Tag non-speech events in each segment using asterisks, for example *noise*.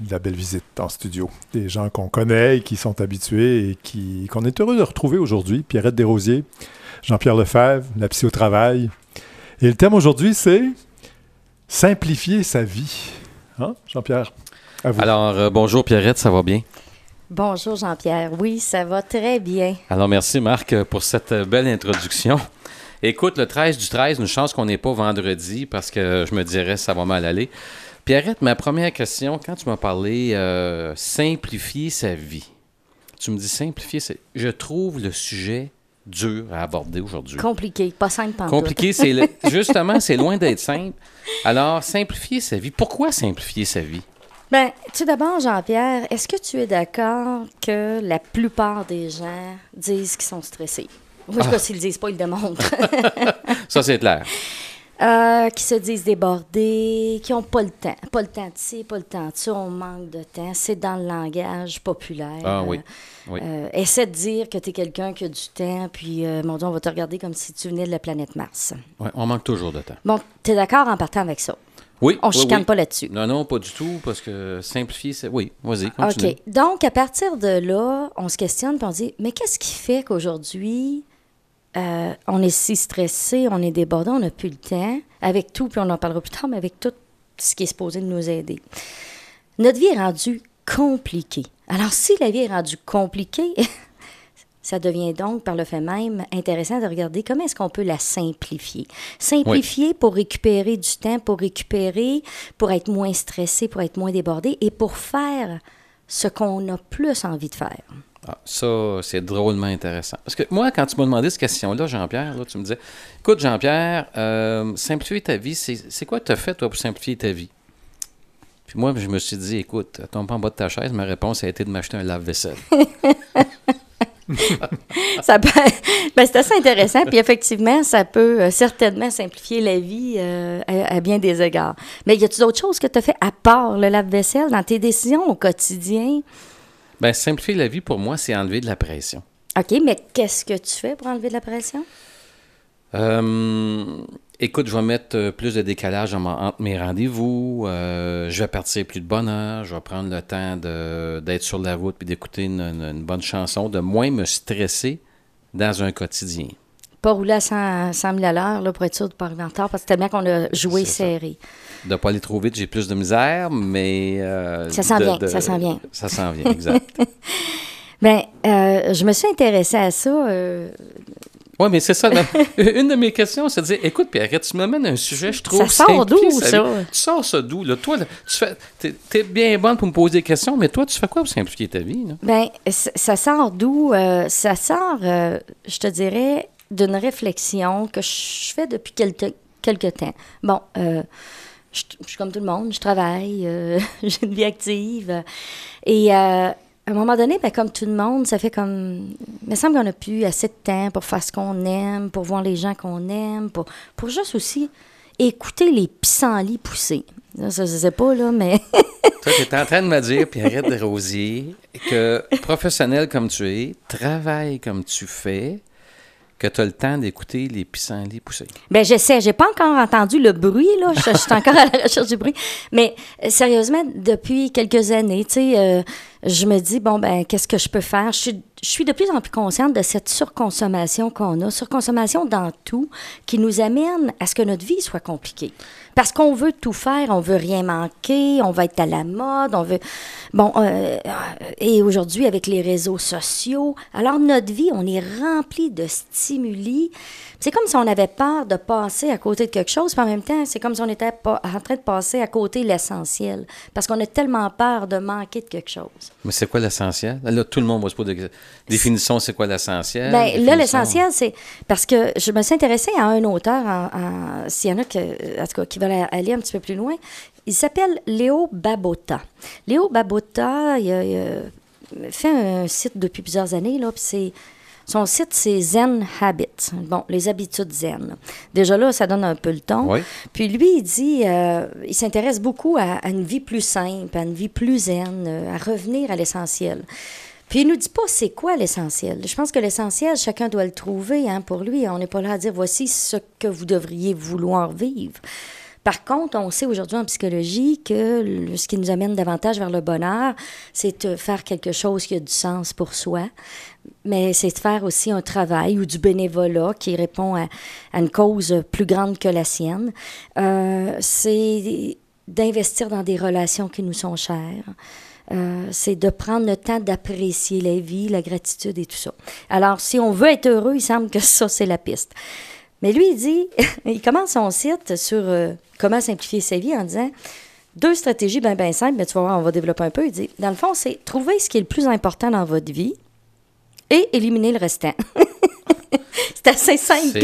de la belle visite en studio. Des gens qu'on connaît et qui sont habitués et qui, qu'on est heureux de retrouver aujourd'hui. Pierrette Desrosiers, Jean-Pierre Lefebvre, la psy au travail. Et le thème aujourd'hui, c'est simplifier sa vie. Hein, Jean-Pierre? À vous. Alors, euh, bonjour Pierrette, ça va bien? Bonjour Jean-Pierre. Oui, ça va très bien. Alors, merci Marc pour cette euh, belle introduction. Écoute, le 13 du 13, une chance qu'on n'est pas vendredi parce que je me dirais ça va mal aller. Pierrette, ma première question, quand tu m'as parlé euh, simplifier sa vie, tu me dis simplifier, sa- je trouve le sujet dur à aborder aujourd'hui. Compliqué, pas simple pantoute. Compliqué, c'est le- *laughs* justement, c'est loin d'être simple. Alors, simplifier sa vie. Pourquoi simplifier sa vie? Ben, tout d'abord, Jean-Pierre, est-ce que tu es d'accord que la plupart des gens disent qu'ils sont stressés? Moi, je sais Ah. pas s'ils le disent pas, ils le démontrent? *laughs* Ça, c'est clair. Euh, qui se disent débordés, qui n'ont pas le temps. Pas le temps de ci, pas le temps de ça, on manque de temps. C'est dans le langage populaire. Ah oui, oui. Euh, essaie de dire que tu es quelqu'un qui a du temps, puis, euh, mon Dieu, on va te regarder comme si tu venais de la planète Mars. Ouais, on manque toujours de temps. Bon, tu es d'accord en partant avec ça? Oui. On oui, chicane oui. pas là-dessus. Non, non, pas du tout, parce que simplifier, c'est. Oui, vas-y, continue. OK. Donc, à partir de là, on se questionne puis on dit mais qu'est-ce qui fait qu'aujourd'hui, euh, on est si stressé, on est débordé, on n'a plus le temps, avec tout, puis on en parlera plus tard, mais avec tout ce qui est supposé de nous aider. Notre vie est rendue compliquée. Alors, si la vie est rendue compliquée, *laughs* ça devient donc, par le fait même, intéressant de regarder comment est-ce qu'on peut la simplifier. Simplifier pour récupérer du temps, pour récupérer, pour être moins stressé, pour être moins débordé et pour faire ce qu'on a plus envie de faire. Ah, ça, c'est drôlement intéressant. Parce que moi, quand tu m'as demandé cette question-là, Jean-Pierre, tu me disais Écoute, Jean-Pierre, euh, simplifier ta vie, c'est quoi tu as fait, toi, pour simplifier ta vie? Puis moi, je me suis dit Écoute, tombe pas en bas de ta chaise. Ma réponse a été de m'acheter un lave-vaisselle. *laughs* Ça ben, c'est assez intéressant. Puis effectivement, ça peut euh, certainement simplifier la vie euh, à, à bien des égards. Mais y a-t-il d'autres choses que tu as fait à part le lave-vaisselle dans tes décisions au quotidien? Ben, simplifier la vie, pour moi, c'est enlever de la pression. OK, mais qu'est-ce que tu fais pour enlever de la pression? Euh, écoute, je vais mettre euh, plus de décalage en- entre mes rendez-vous. euh, je vais partir plus de bonne heure. Je vais prendre le temps d'être sur la route puis d'écouter une, bonne chanson, de moins me stresser dans un quotidien. Pas rouler à 100, 100 000 à l'heure pour être sûr de ne pas arriver en retard parce que c'est bien qu'on a joué ça. De ne pas aller trop vite, j'ai plus de misère, mais... euh, Ça s'en de- vient, de- ça s'en vient. Ça s'en vient, exact. *laughs* Bien, euh, je me suis intéressée à ça. euh, oui, mais c'est ça. *laughs* une de mes questions, c'est de dire, écoute, Pierre, tu m'amènes un sujet, je trouve... Ça sort d'où, ça? vie. Tu sors ça d'où, là? Toi, là, tu fais... T'es, t'es bien bonne pour me poser des questions, mais toi, tu fais quoi pour simplifier ta vie, là? Ben, c- ça sort d'où? Ça sort, je te dirais, d'une réflexion que je fais depuis quelque, quelque temps. Bon, euh, je, suis comme tout le monde, je travaille, euh, *laughs* j'ai une vie active. et euh, à un moment donné, ben, comme tout le monde, ça fait comme... Il me semble qu'on n'a plus assez de temps pour faire ce qu'on aime, pour voir les gens qu'on aime, pour, pour juste aussi écouter les pissenlits pousser. Là, ça, je sais pas, là, mais... *laughs* Toi, tu es en train de me dire, Pierrette Desrosiers, que professionnel comme tu es, travaille comme tu fais, que tu as le temps d'écouter les pissenlits pousser. Ben j'essaie. J'ai pas encore entendu le bruit, là. Je, je suis encore à la recherche du bruit. Mais euh, sérieusement, depuis quelques années, tu sais, euh, je me dis, bon, ben qu'est-ce que je peux faire? Je suis, je suis de plus en plus consciente de cette surconsommation qu'on a, surconsommation dans tout, qui nous amène à ce que notre vie soit compliquée. Parce qu'on veut tout faire, on veut rien manquer, on va être à la mode, on veut... Bon, euh, et aujourd'hui, avec les réseaux sociaux, alors notre vie, on est rempli de stimuli. C'est comme si on avait peur de passer à côté de quelque chose, puis en même temps, c'est comme si on était en train de passer à côté de l'essentiel. Parce qu'on a tellement peur de manquer de quelque chose. Mais c'est quoi l'essentiel? Là, tout le monde va se poser des questions. Définition, c'est quoi l'essentiel? Ben, là, l'essentiel, c'est parce que je me suis intéressée à un auteur, en, en- s'il y en a que, en tout cas, qui veulent aller un petit peu plus loin. Il s'appelle Léo Babota. Léo Babota, il a, il a fait un site depuis plusieurs années, là, puis c'est. Son site, c'est Zen Habits. Bon, les habitudes zen. Déjà là, ça donne un peu le ton. Oui. Puis lui, il dit, euh, il s'intéresse beaucoup à, à une vie plus simple, à une vie plus zen, euh, à revenir à l'essentiel. Puis il nous dit pas c'est quoi l'essentiel. Je pense que l'essentiel, chacun doit le trouver. Hein, pour lui, on n'est pas là à dire voici ce que vous devriez vouloir vivre. Par contre, on sait aujourd'hui en psychologie que ce qui nous amène davantage vers le bonheur, c'est de faire quelque chose qui a du sens pour soi, mais c'est de faire aussi un travail ou du bénévolat qui répond à, à une cause plus grande que la sienne. Euh, c'est d'investir dans des relations qui nous sont chères. Euh, c'est de prendre le temps d'apprécier la vie, la gratitude et tout ça. Alors, si on veut être heureux, il semble que ça, c'est la piste. Mais lui, il dit, *laughs* il commence son site sur euh, comment simplifier sa vie en disant deux stratégies bien, bien simples, mais tu vas voir, on va développer un peu. Il dit, dans le fond, c'est trouver ce qui est le plus important dans votre vie et éliminer le restant. *laughs* c'est assez simple.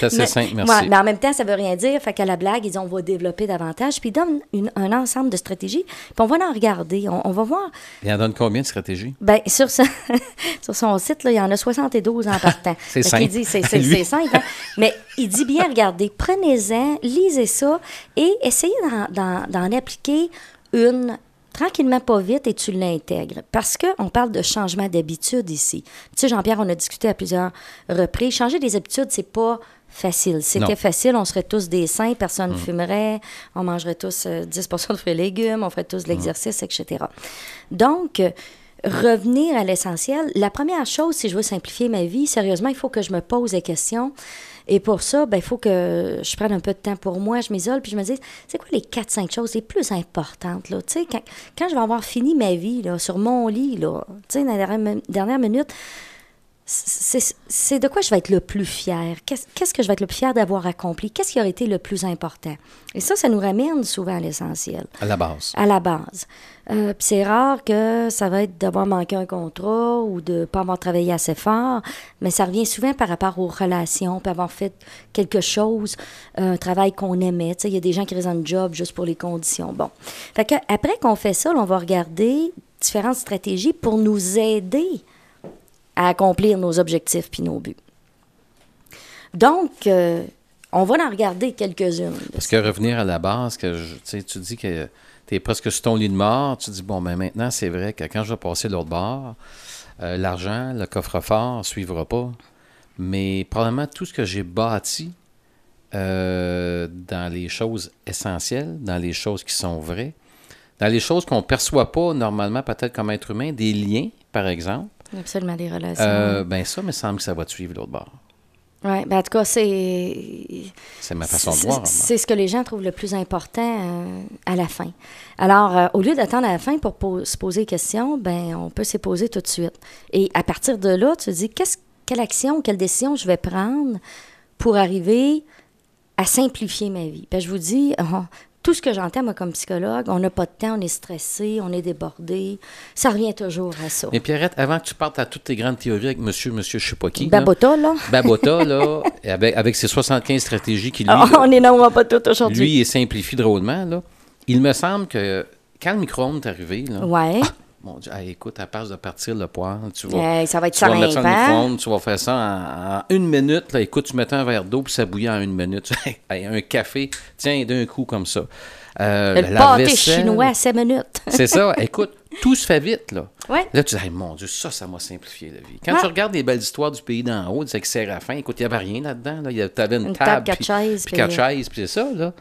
C'est assez mais- simple, merci. ouais, mais en même temps, ça veut rien dire. Fait qu'à la blague, ils disent on va développer davantage. Puis ils donnent une- un ensemble de stratégies. Puis on va en regarder. On, on va voir. Il en donne combien de stratégies? Ben, sur, ce- *laughs* sur son site, là, il y en a 72 en partant. *laughs* C'est simple. qu'il dit, c'est, simple. hein. Mais il dit bien, regardez, prenez-en, lisez ça et essayez d'en appliquer une tranquillement, pas vite, et tu l'intègres. Parce qu'on parle de changement d'habitude ici. Tu sais, Jean-Pierre, on a discuté à plusieurs reprises. Changer des habitudes, c'est pas facile. C'était facile, on serait tous des saints, personne ne fumerait, on mangerait tous euh, 10% de fruits et légumes, on ferait tous de l'exercice, etc. Donc, euh, revenir à l'essentiel, la première chose, si je veux simplifier ma vie, sérieusement, il faut que je me pose des questions. Et pour ça, ben, il faut que je prenne un peu de temps pour moi, je m'isole, puis je me dis, c'est quoi les 4-5 choses les plus importantes? Là? Tu sais, quand, quand je vais avoir fini ma vie là, sur mon lit, là, tu sais, dans la dernière, dernière minute, c'est de quoi je vais être le plus fier? Qu'est-ce que je vais être le plus fier d'avoir accompli? Qu'est-ce qui aurait été le plus important? Et ça, ça nous ramène souvent à l'essentiel, À la base. à la base. Euh, Puis c'est rare que ça va être d'avoir manqué un contrat ou de ne pas avoir travaillé assez fort, mais ça revient souvent par rapport aux relations, puis avoir fait quelque chose, un travail qu'on aimait. Tu sais, il y a des gens qui restent en job juste pour les conditions. Bon. Fait que après qu'on fait ça, là, on va regarder différentes stratégies pour nous aider à accomplir nos objectifs puis nos buts. Donc, euh, on va en regarder quelques-unes. Parce que revenir à la base, que tu dis que tu es presque sur ton lit de mort, tu dis, bon, ben maintenant, c'est vrai que quand je vais passer l'autre bord, euh, l'argent, le coffre-fort ne suivra pas. Mais probablement tout ce que j'ai bâti euh, dans les choses essentielles, dans les choses qui sont vraies, dans les choses qu'on ne perçoit pas normalement, peut-être comme être humain, des liens, par exemple, Absolument des relations. euh, ben ça, il me semble que ça va te suivre de l'autre bord. Ouais, ben en tout cas, c'est. C'est ma façon de voir. C'est ce que les gens trouvent le plus important euh, à la fin. Alors, euh, au lieu d'attendre à la fin pour po- se poser des questions, ben on peut s'y poser tout de suite. Et à partir de là, tu te dis qu'est-ce, quelle action, quelle décision je vais prendre pour arriver à simplifier ma vie? Ben, je vous dis, *laughs* tout ce que j'entends, moi, comme psychologue, on n'a pas de temps, on est stressé, on est débordé. Ça revient toujours à ça. Mais Pierrette, avant que tu partes à toutes tes grandes théories avec monsieur, monsieur, je sais pas qui. là, Babota, là. Babota, là, *laughs* avec, avec ses 75 stratégies qui, lui, Ah, là, on est non, pas tout aujourd'hui. lui, il simplifie drôlement, là. Il me semble que quand le micro-ondes est arrivé, là, Ouais. mon Dieu, hey, écoute, à part de partir le poêle, tu vas, ça va être tu vas mettre ça micro-ondes, tu vas faire ça en, en une minute. Là, écoute, tu mettais un verre d'eau, puis ça bouillait en une minute. *laughs* Un café, tiens, d'un coup, comme ça. Euh, Le la pâté vaisselle, chinois à 7 minutes. *laughs* C'est ça. Écoute, tout se fait vite, là. Ouais. Là, tu dis, Hey, mon Dieu, ça, ça m'a simplifié la vie. Quand Ouais. tu regardes les belles histoires du pays d'en haut, avec Séraphin, écoute, il n'y avait rien là-dedans. Là. Il y avait- T'avais une, Une table, quatre puis, chaises, puis quatre puis- chaises, puis c'est ça, là.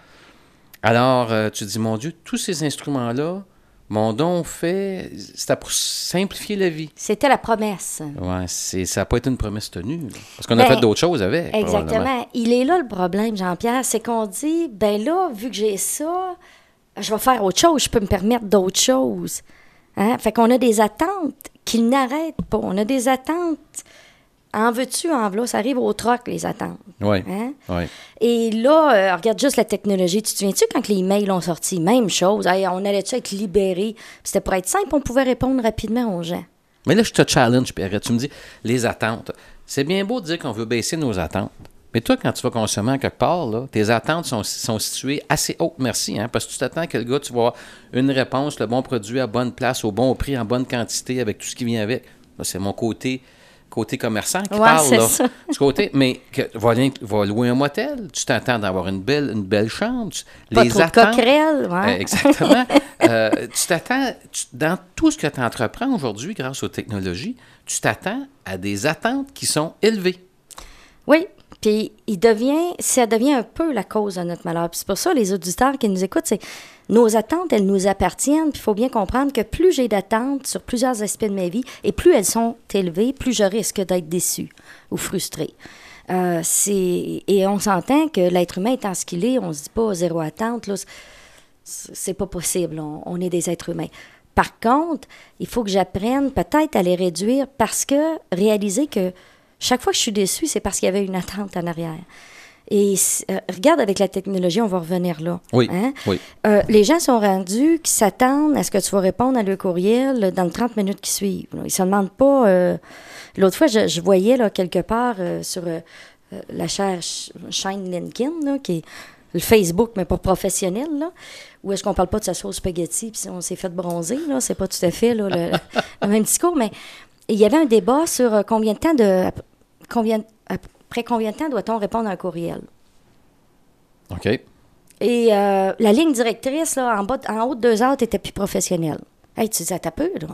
Alors, euh, tu dis, mon Dieu, tous ces instruments-là m'ont donc fait... C'était pour simplifier la vie. C'était la promesse. C'est, ça n'a pas été une promesse tenue. là. Parce qu'on a Ben, fait d'autres choses avec. Exactement. Il est là le problème, Jean-Pierre, c'est qu'on dit, ben là, vu que j'ai ça, je vais faire autre chose, je peux me permettre d'autres choses. Hein? Fait qu'on a des attentes qui n'arrêtent pas. On a des attentes. En veux-tu, en v'là, ça arrive au troc, les attentes. Oui, Hein? oui. Et là, euh, regarde juste la technologie. Tu te souviens-tu quand les mails ont sorti? Même chose. Hey, on allait-tu être libérés? C'était pour être simple, on pouvait répondre rapidement aux gens. Mais là, je te challenge, Pierre. Tu me dis, les attentes. C'est bien beau de dire qu'on veut baisser nos attentes. Mais toi, quand tu vas consommer quelque part, là, tes attentes sont, sont situées assez hautes, merci, hein, parce que tu t'attends que le gars, tu vas avoir une réponse, le bon produit à bonne place, au bon prix, en bonne quantité, avec tout ce qui vient avec. Là, c'est mon côté, côté commerçant qui Ouais, parle, là. ça. Du côté, mais que, va, va louer un motel, tu t'attends d'avoir une belle, une belle chambre. tu- Pas les trop de attentes- ouais. euh, exactement. *laughs* Euh, tu t'attends, dans tout ce que tu entreprends aujourd'hui grâce aux technologies, tu t'attends à des attentes qui sont élevées. Oui, Puis il devient, ça devient un peu la cause de notre malheur. Puis c'est pour ça, les auditeurs qui nous écoutent, c'est nos attentes, elles nous appartiennent. Puis il faut bien comprendre que plus j'ai d'attentes sur plusieurs aspects de ma vie, et plus elles sont élevées, plus je risque d'être déçu ou frustré. Euh, et on s'entend que l'être humain étant ce qu'il est, on se dit pas zéro attente là, c'est pas possible. On, on est des êtres humains. Par contre, il faut que j'apprenne peut-être à les réduire parce que réaliser que chaque fois que je suis déçue, c'est parce qu'il y avait une attente en arrière. Et euh, regarde avec la technologie, on va revenir là. Oui, Hein? oui. Euh, les gens sont rendus qui s'attendent à ce que tu vas répondre à leur courriel dans les 30 minutes qui suivent. Ils se demandent pas. euh, L'autre fois, je, je voyais là, quelque part sur la chaire Sh- chaîne là, qui est le Facebook, mais pas professionnel, là, où est-ce qu'on parle pas de sa sauce spaghetti, puis on s'est fait bronzer, là, c'est pas tout à fait là, le, le *laughs* même discours, mais il y avait un débat sur combien de temps de... Combien, après combien de temps doit-on répondre à un courriel? OK. Et euh, la ligne directrice, là, en, bas, en haut de deux heures, tu plus professionnel. Hey, tu disais, t'as peu, là.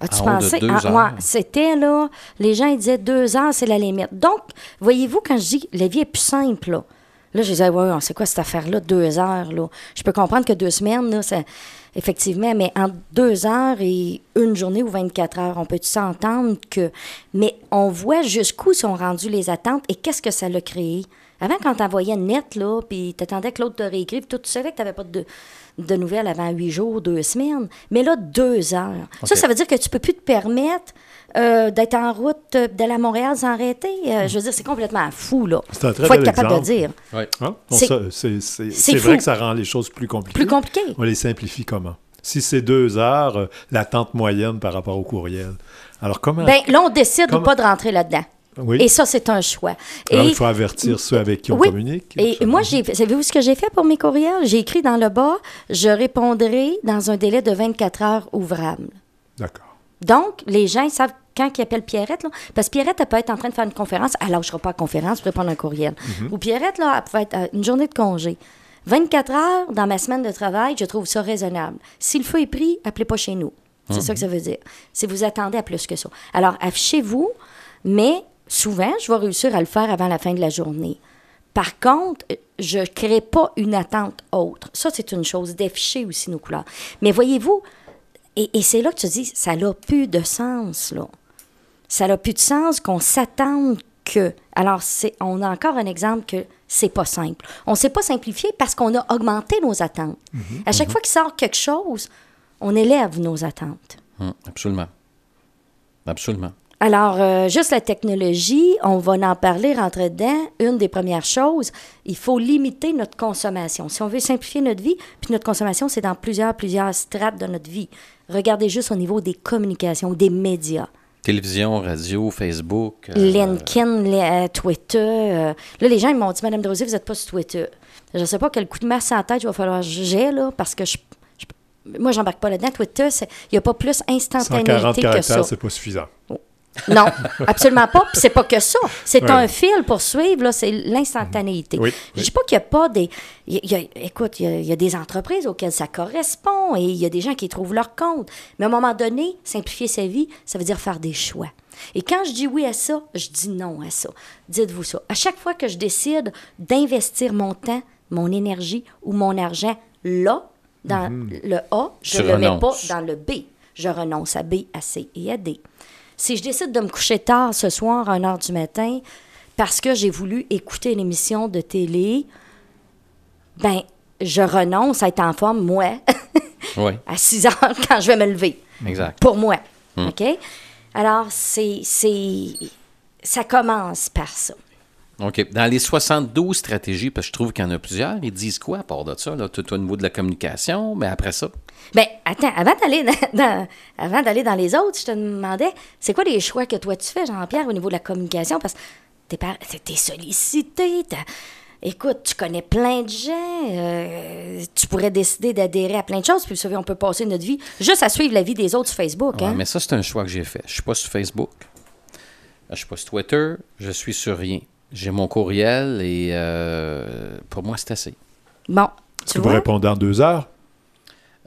As-tu En de pensé? Ah, ouais, c'était, là, les gens, ils disaient deux heures, c'est la limite. Donc, voyez-vous, quand je dis la vie est plus simple, là, là je disais, ouais, c'est quoi cette affaire-là, deux heures, là? Je peux comprendre que deux semaines, là, ça, effectivement, mais entre deux heures et une journée ou 24 heures, on peut s'entendre que. Mais on voit jusqu'où sont rendues les attentes et qu'est-ce que ça l'a créé? Avant, quand t'envoyais net, là, puis t'attendais que l'autre te réécrive, tout, tu savais que t'avais pas de, de nouvelles avant huit jours, deux semaines. Mais là, deux heures. Ça, ça veut dire que tu peux plus te permettre euh, d'être en route, euh, d'aller à Montréal sans arrêter. Euh, Je veux dire, c'est complètement fou, là. C'est un très faut être capable exemple. de dire. Oui. Hein? On C'est- vrai que ça rend les choses plus compliquées. Plus compliqué. On les simplifie comment? Si c'est deux heures, euh, l'attente moyenne par rapport au courriel. Alors, comment... Ben, là, on décide Comment- ou pas de rentrer là-dedans. oui. Et ça, c'est un choix. Alors, Et- il faut avertir ceux avec qui on Oui. communique. Et moi, j'ai, savez-vous ce que j'ai fait pour mes courriels? J'ai écrit dans le bas, je répondrai dans un délai de 24 heures ouvrables. D'accord. Donc, les gens, ils savent quand ils appellent Pierrette, là, parce que Pierrette, elle peut être en train de faire une conférence, elle lâchera pas la conférence pour répondre à un courriel. Ou Pierrette, là, elle peut être à une journée de congé. 24 heures dans ma semaine de travail, je trouve ça raisonnable. Si le feu est pris, appelez pas chez nous. C'est ça que ça veut dire. Si vous attendez à plus que ça. Alors, affichez-vous, mais souvent, je vais réussir à le faire avant la fin de la journée. Par contre, je ne crée pas une attente autre. Ça, c'est une chose, d'afficher aussi nos couleurs. Mais voyez-vous, et, et c'est là que tu dis, ça n'a plus de sens, là. Ça n'a plus de sens qu'on s'attende que. Alors, c'est, on a encore un exemple que c'est pas simple. On ne s'est pas simplifié parce qu'on a augmenté nos attentes. À chaque fois qu'il sort quelque chose, on élève nos attentes. Hum, absolument. Absolument. Alors, euh, juste la technologie, on va en parler, rentrer dedans. Une des premières choses, il faut limiter notre consommation. Si on veut simplifier notre vie, puis notre consommation, c'est dans plusieurs, plusieurs strates de notre vie. Regardez juste au niveau des communications, des médias. Télévision, radio, Facebook. euh, LinkedIn, les- euh, Twitter. euh, là, les gens ils m'ont dit, Madame Drosy, vous n'êtes pas sur Twitter. Je ne sais pas quel coup de masse en tête il va falloir que j'ai, là, parce que je. je- moi, j'embarque pas là-dedans. Twitter, c'est- il n'y a pas plus 140 instantanéité que ça. caractères, c'est pas suffisant. Non, *laughs* absolument pas. Puis c'est pas que ça. C'est Ouais. un fil pour suivre, là, c'est l'instantanéité. Oui, Je oui. dis pas qu'il n'y a pas des. il y a- il y a- écoute, il y, a, il y a des entreprises auxquelles ça correspond et il y a des gens qui trouvent leur compte. Mais à un moment donné, simplifier sa vie, ça veut dire faire des choix. Et quand je dis oui à ça, je dis non à ça. Dites-vous ça. À chaque fois que je décide d'investir mon temps, mon énergie ou mon argent là, dans le A, je ne le mets pas dans le B. Je renonce à B, à C et à D. Si je décide de me coucher tard ce soir à 1 h du matin parce que j'ai voulu écouter une émission de télé, ben, je renonce à être en forme, moi, *laughs* Oui, à 6 heures *laughs* quand je vais me lever. exact. Pour moi. OK? Alors, c'est. c'est ça commence par ça. OK. Dans les 72 stratégies, parce que je trouve qu'il y en a plusieurs, ils disent quoi à part de ça? Là, tout au niveau de la communication, mais après ça? Ben, attends, avant d'aller dans, *laughs* dans- avant d'aller dans les autres, je te demandais, c'est quoi les choix que toi tu fais, Jean-Pierre, au niveau de la communication? Parce que t'es, par- t'es- sollicité, t'as- écoute, tu connais plein de gens, euh, tu pourrais décider d'adhérer à plein de choses, puis vous savez, on peut passer notre vie juste à suivre la vie des autres sur Facebook. Ouais, hein? mais ça, c'est un choix que j'ai fait. Je suis pas sur Facebook. Je suis pas sur Twitter. Je suis sur rien. J'ai mon courriel et euh, pour moi, c'est assez. Bon, tu Tu vois? répondre dans deux heures.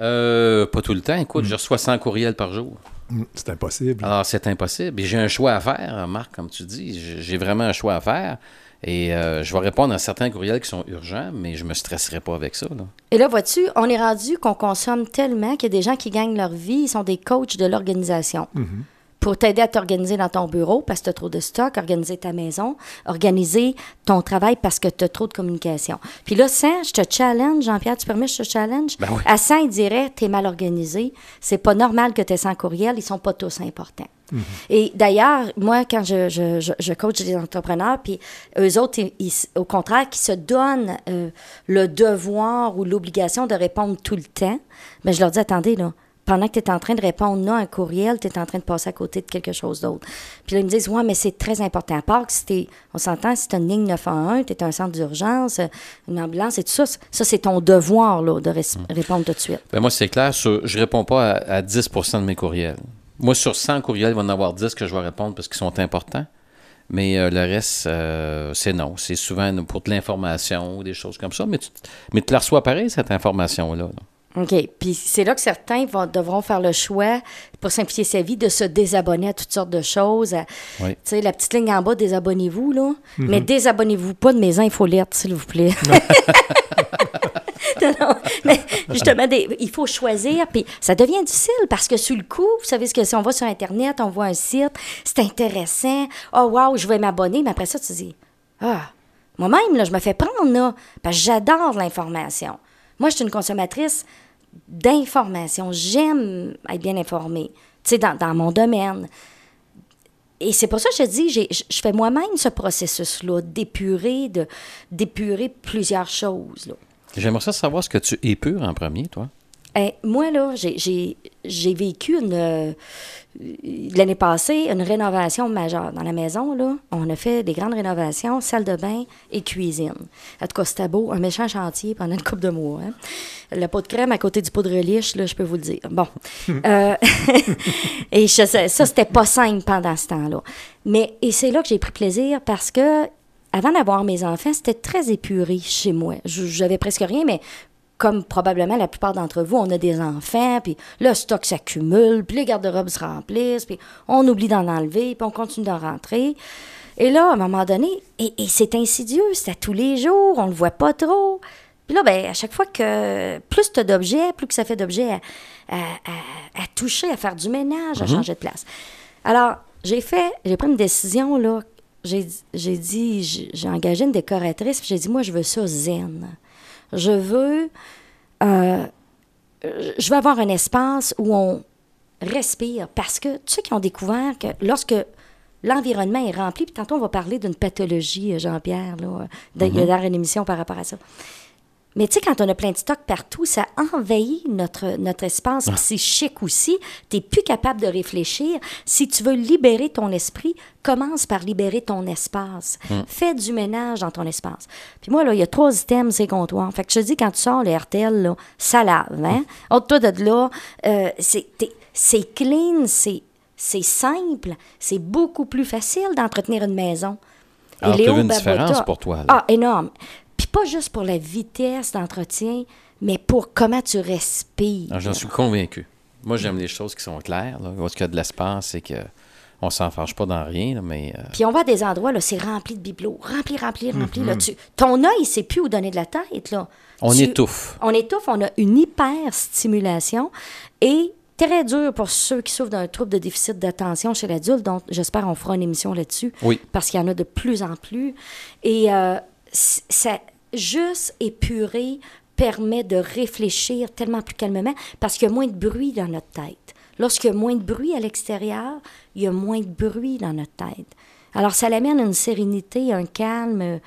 Euh, pas tout le temps. Écoute, je reçois 100 courriels par jour. Mm, C'est impossible. Alors, c'est impossible. Et j'ai un choix à faire, Marc, comme tu dis. J'ai vraiment un choix à faire. Et euh, je vais répondre à certains courriels qui sont urgents, mais je me stresserai pas avec ça. Là. Et là, vois-tu, on est rendu qu'on consomme tellement qu'il y a des gens qui gagnent leur vie, ils sont des coachs de l'organisation. Pour t'aider à t'organiser dans ton bureau parce que tu as trop de stock, organiser ta maison, organiser ton travail parce que tu as trop de communication. Puis là, ça, je te challenge, Jean-Pierre, tu permets que je te challenge? Ben oui. À ça, il dirait, tu es mal organisé. C'est pas normal que tu aies 100 courriels, ils sont pas tous importants. Et d'ailleurs, moi, quand je, je, je, je coach des entrepreneurs, puis eux autres, ils- ils- au contraire, qui se donnent euh, le devoir ou l'obligation de répondre tout le temps, mais je leur dis, attendez, là, pendant que tu es en train de répondre là, à un courriel, tu es en train de passer à côté de quelque chose d'autre. Puis là, ils me disent, ouais, mais c'est très important. À part que si on s'entend, si tu une ligne 911, tu es un centre d'urgence, euh, une ambulance et tout ça, ça, c'est ton devoir là, de res- répondre tout de suite. Ben moi, c'est clair, sur- je réponds pas à, à 10% de mes courriels. Moi, sur 100 courriels, il va y en avoir 10 que je vais répondre parce qu'ils sont importants. Mais euh, le reste, euh, c'est non. C'est souvent pour de l'information ou des choses comme ça. Mais tu, mais tu la reçois pareil, cette information-là. là. OK. Puis c'est là que certains vont, devront faire le choix, pour simplifier sa vie, de se désabonner à toutes sortes de choses. Oui. Tu sais, la petite ligne en bas, désabonnez-vous, là. Mais désabonnez-vous pas de mes infolettes, s'il vous plaît. *laughs* Non, non, mais justement, des- il faut choisir, puis ça devient difficile parce que sur le coup, vous savez ce que si on va sur Internet, on voit un site, c'est intéressant, oh wow, je vais m'abonner, mais après ça, tu te dis, ah, moi-même, là, je me fais prendre, là, parce que j'adore l'information. Moi, je suis une consommatrice d'information. J'aime être bien informée, tu sais, dans, dans mon domaine. Et c'est pour ça que je dis, je fais moi-même ce processus-là, d'épurer, de, d'épurer plusieurs choses. J'aimerais savoir ce que tu épures en premier, toi. Eh, moi, là, j'ai- vécu une, euh, l'année passée une rénovation majeure dans la maison. Là. On a fait des grandes rénovations, salle de bain et cuisine. En tout cas, c'était beau, un méchant chantier pendant une couple de mois. hein. Le pot de crème à côté du pot de reliche, là, je peux vous le dire. Bon. *laughs* Euh, *laughs* et je ça, c'était pas simple pendant ce temps-là. Mais, et c'est là que j'ai pris plaisir parce que avant d'avoir mes enfants, c'était très épuré chez moi. J'avais presque rien, mais comme probablement la plupart d'entre vous, on a des enfants, puis le stock s'accumule, puis les garde-robes se remplissent, puis on oublie d'en enlever, puis on continue d'en rentrer. Et là, à un moment donné, et, et c'est insidieux, c'est à tous les jours, on le voit pas trop. Puis là, ben, à chaque fois que plus tu as d'objets, plus que ça fait d'objets à, à- à- à toucher, à faire du ménage, à changer de place. Alors, j'ai fait, j'ai pris une décision, là. J'ai dit, j'ai j'ai engagé une décoratrice, puis j'ai dit, moi, je veux ça zen. Je veux, euh, je veux avoir un espace où on respire, parce que sais qui ont découvert que lorsque l'environnement est rempli, puis tantôt on va parler d'une pathologie, euh, Jean-Pierre, là, de- il y a d'ailleurs une émission par rapport à ça. Mais tu sais, quand on a plein de stock partout, ça envahit notre, notre espace psychique aussi. Tu n'es plus capable de réfléchir. Si tu veux libérer ton esprit, commence par libérer ton espace. Fais du ménage dans ton espace. Puis moi, là, il y a trois items, c'est comptoir. Fait que je te dis, quand tu sors le RTL, là, ça lave. Hein? Autre-toi de là, euh, c'est c'est clean, c'est c'est simple, c'est beaucoup plus facile d'entretenir une maison. Alors, as Léo vu une différence pour toi, là. Ah, énorme. Pas juste pour la vitesse d'entretien, mais pour comment tu respires. J'en suis convaincu. Moi, j'aime les choses qui sont claires. Là. Qu'il y a de l'espace et que on s'en fâche pas dans rien, là, mais euh, Puis on va à des endroits, là, c'est rempli de bibelots. Rempli, rempli, rempli. Mhm. là, tu- ton œil, il sait plus où donner de la tête. Là. on Tu- étouffe. On étouffe, on a une hyper-stimulation et très dur pour ceux qui souffrent d'un trouble de déficit d'attention chez l'adulte. Donc, j'espère qu'on fera une émission là-dessus. Oui. Parce qu'il y en a de plus en plus. Et euh, ça, juste épurer permet de réfléchir tellement plus calmement parce qu'il y a moins de bruit dans notre tête. Lorsqu'il y a moins de bruit à l'extérieur, il y a moins de bruit dans notre tête. Alors, ça l'amène une sérénité, un calme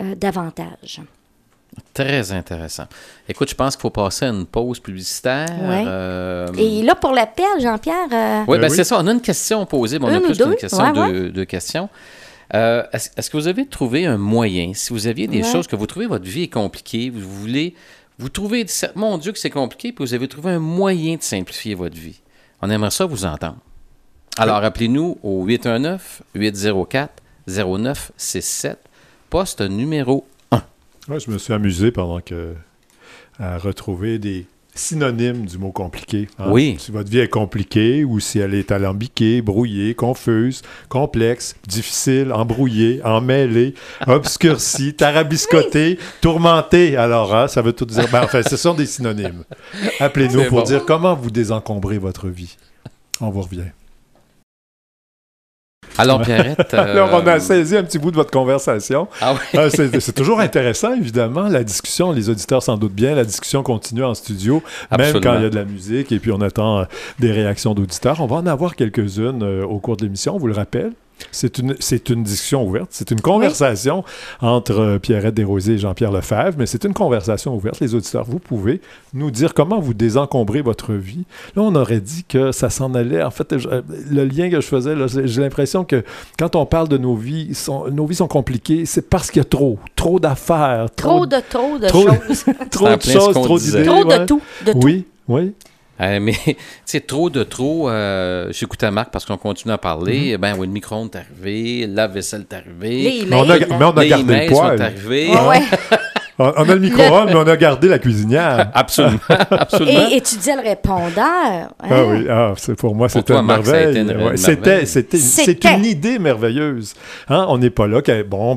euh, davantage. Très intéressant. Écoute, je pense qu'il faut passer à une pause publicitaire. Ouais. Euh, Et là, pour l'appel, Jean-Pierre, euh, Oui, Ben ben oui. c'est ça. On a une question posée, mais on a Une plus qu'une question, Ouais, deux, deux questions. Euh, est-ce, est-ce que vous avez trouvé un moyen, si vous aviez des Ouais. choses que vous trouvez votre vie est compliquée, vous voulez, vous trouvez, mon Dieu, que c'est compliqué, puis vous avez trouvé un moyen de simplifier votre vie. On aimerait ça vous entendre. Alors, appelez-nous au 819-804-0967, poste numéro 1. Ouais, je me suis amusé pendant que à retrouver des synonymes du mot compliqué. hein? Oui. Si votre vie est compliquée ou si elle est alambiquée, brouillée, confuse, complexe, difficile, embrouillée, emmêlée, *laughs* obscurcie, tarabiscotée, tourmentée. Alors, hein, ça veut tout dire. Ben, enfin, ce sont des synonymes. *laughs* Appelez-nous pour bon. dire comment vous désencombrez votre vie. On vous revient. Alors, Pierrette. *laughs* Alors, on a euh, saisi un petit bout de votre conversation. Ah oui. Ah, c'est toujours intéressant, évidemment. La discussion, les auditeurs s'en doutent bien, la discussion continue en studio, même quand il y a de la musique et puis on attend euh, des réactions d'auditeurs. On va en avoir quelques-unes euh, au cours de l'émission, on vous le rappelle. C'est une, c'est une discussion ouverte, c'est une conversation entre euh, Pierrette Desrosiers et Jean-Pierre Lefebvre, mais c'est une conversation ouverte. Les auditeurs, vous pouvez nous dire comment vous désencombrez votre vie. Là, on aurait dit que ça s'en allait. En fait, je- euh, le lien que je faisais, là, j'ai j'ai l'impression que quand on parle de nos vies, sont- nos vies sont compliquées, c'est parce qu'il y a trop, trop d'affaires, Trop de trop de trop- choses. *laughs* trop de choses, trop d'idées. trop ouais. de tout. De tout. Oui, oui. Euh, *laughs* mais, tu sais, trop de trop, euh, j'écoutais Marc parce qu'on continue à parler. Mm-hmm. Ben oui, le micro-ondes est arrivé, la vaisselle est arrivée. Les Mais on a, emails. mais on a les gardé le poêle. sont arrivés. Ouais. *laughs* *laughs* On, on a le micro-ondes, mais on a gardé la cuisinière. *laughs* Absolument, *laughs* absolument. Et étudier le répondeur. hein? Ah oui, ah, c'est pour moi, c'était une Marc, ça a été merveille. Ouais, C'était, c'est une idée merveilleuse. Hein, On n'est pas là, que, bon,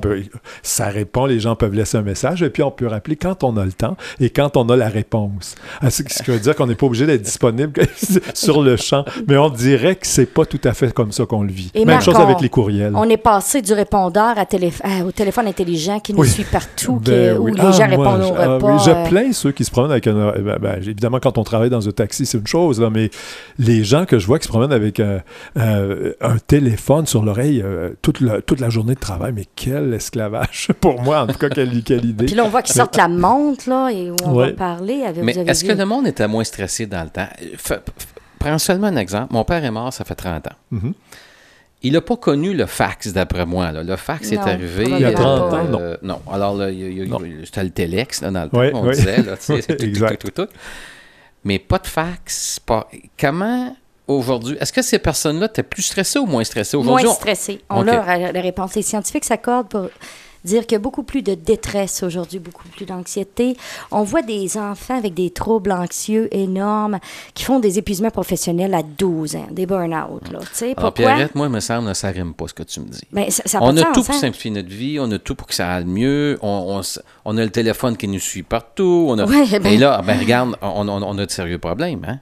ça répond, les gens peuvent laisser un message, et puis on peut rappeler quand on a le temps et quand on a la réponse. Ah, Ce qui veut dire qu'on n'est pas obligé d'être disponible *laughs* sur le champ, mais on dirait que c'est pas tout à fait comme ça qu'on le vit. Et Même Marc, chose on- avec les courriels. On est passé du répondeur à télé- à- au téléphone intelligent qui nous Oui. suit partout, qui- Ben où. Les Ah, gens moi, répondent je- au ah repas. je euh, plains ceux qui se promènent avec un. euh, ben, ben, évidemment, quand on travaille dans un taxi, c'est une chose, là, mais les gens que je vois qui se promènent avec euh, euh, un téléphone sur l'oreille euh, toute, la, toute la journée de travail, mais quel esclavage *laughs* pour moi, en tout cas, quelle, quelle idée. Puis là, on voit qu'ils sortent la montre, là, et où on Ouais. va parler. Avez- Mais est-ce que le monde était moins stressé dans le temps? F- Prends seulement un exemple. Mon père est mort, ça fait 30 ans. Mhm. Il n'a pas connu le fax, d'après moi. là. Le fax est Non, arrivé. Il y a 30 ans, euh, non. Alors, Non. c'était le là, dans le temps, on ouais. disait. Là, *laughs* exact. tout, tout, tout. Mais pas de fax. Pas... Comment, aujourd'hui, est-ce que ces personnes-là étaient plus stressées ou moins stressées? Moins Aujourd'hui, on- stressé. On a la, la réponse. Les scientifiques s'accordent pour dire qu'il y a beaucoup plus de détresse aujourd'hui, beaucoup plus d'anxiété. On voit des enfants avec des troubles anxieux énormes qui font des épuisements professionnels à 12 ans, des burn-out. Alors, pourquoi? Pierrette, moi, il me semble ça rime pas ce que tu me dis. Ben, ça, on a tout pour hein? simplifier notre vie, on a tout pour que ça aille mieux, on, on s- on a le téléphone qui nous suit partout. On a... Ouais, ben- Et là, ben, regarde, on, on- on a de sérieux problèmes. Hein?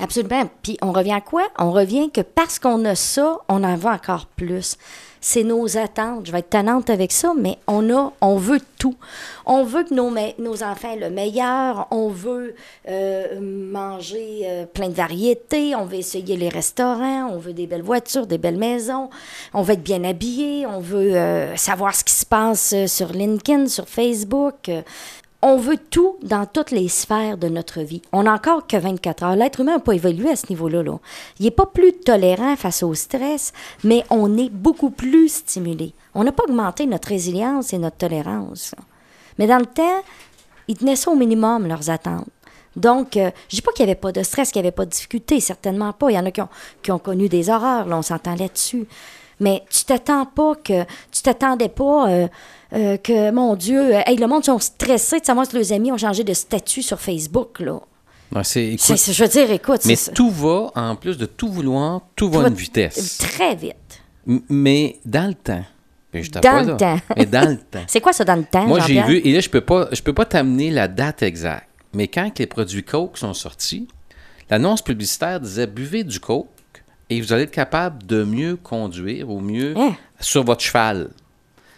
Absolument. Puis on revient à quoi? On revient que parce qu'on a ça, on en veut encore plus. C'est nos attentes. Je vais être tannante avec ça, mais on a, on veut tout. On veut que nos, nos enfants aient le meilleur. On veut euh, manger euh, plein de variétés. On veut essayer les restaurants. On veut des belles voitures, des belles maisons. On veut être bien habillé. On veut euh, savoir ce qui se passe euh, sur LinkedIn, sur Facebook. On veut tout dans toutes les sphères de notre vie. On n'a encore que 24 heures. L'être humain n'a pas évolué à ce niveau-là. là. Il n'est pas plus tolérant face au stress, mais on est beaucoup plus stimulé. On n'a pas augmenté notre résilience et notre tolérance. Mais dans le temps, ils tenaient ça au minimum, leurs attentes. Donc, euh, je dis pas qu'il n'y avait pas de stress, qu'il n'y avait pas de difficulté, certainement pas. Il y en a qui ont, qui ont connu des horreurs, là, on s'entend là-dessus. Mais tu t'attends pas que. Tu t'attendais pas euh, euh, que, mon Dieu, euh, hey, le monde sont stressés de savoir si leurs amis ont changé de statut sur Facebook, là. Ouais, c'est- je veux dire, écoute, mais c'est tout va, en plus de tout vouloir, tout va à une vitesse. très vite. M- Mais dans le temps, je Dans le temps. mais dans le temps. *laughs* C'est quoi ça dans le temps, Moi, j'ai vu, et là, je peux pas, je peux pas t'amener la date exacte, mais quand les produits Coke sont sortis, l'annonce publicitaire disait buvez du Coke et vous allez être capable de mieux conduire ou mieux Hein? sur votre cheval.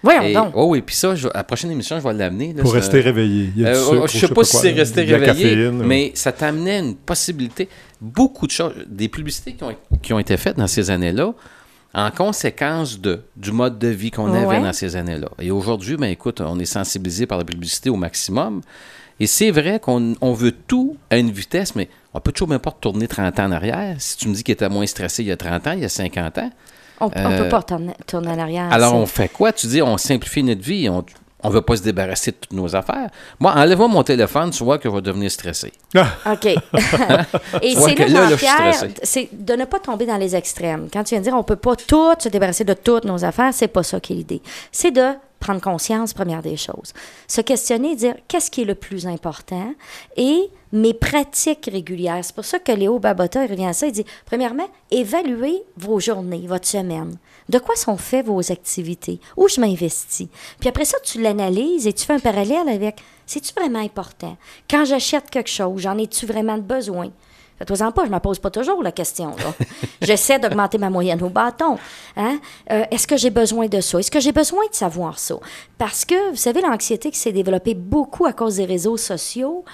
Voyons Et, donc. oh oui, puis ça, je- à la prochaine émission, je vais l'amener. Pour rester réveillé. Il y a du Euh, sucre, je sais pas si c'est la réveillé, mais ça t'amenait une possibilité. Beaucoup de choses, des publicités qui ont, qui ont été faites dans ces années-là, en conséquence de, du mode de vie qu'on avait Ouais. dans ces années-là. Et aujourd'hui, ben écoute, on est sensibilisé par la publicité au maximum. Et c'est vrai qu'on on veut tout à une vitesse, mais on peut toujours même pas retourner 30 ans en arrière. Si tu me dis qu'il était moins stressé il y a 30 ans, il y a 50 ans, On, on euh, peut pas tourner, tourner en arrière. alors, on fait quoi? Tu dis, on simplifie notre vie, on ne veut pas se débarrasser de toutes nos affaires. Moi, enlève-moi mon téléphone, tu vois que je vais devenir stressé. OK. *laughs* Et c'est là, là, Jean-Pierre, c'est de ne pas tomber dans les extrêmes. Quand tu viens de dire on peut pas tout se débarrasser de toutes nos affaires, c'est pas ça qui est l'idée. C'est de prendre conscience, première des choses. Se questionner, dire qu'est-ce qui est le plus important? Et mes pratiques régulières. C'est pour ça que Léo Babota revient à ça. Il dit, premièrement, évaluez vos journées, votre semaine. De quoi sont faites vos activités? Où je m'investis? Puis après ça, tu l'analyses et tu fais un parallèle avec, c'est-tu vraiment important? Quand j'achète quelque chose, j'en ai-tu vraiment besoin? Faites-en pas, je ne me pose pas toujours la question. *laughs* J'essaie d'augmenter ma moyenne au bâton. Hein? Euh, est-ce que j'ai besoin de ça? Est-ce que j'ai besoin de savoir ça? Parce que, vous savez, l'anxiété qui s'est développée beaucoup à cause des réseaux sociaux,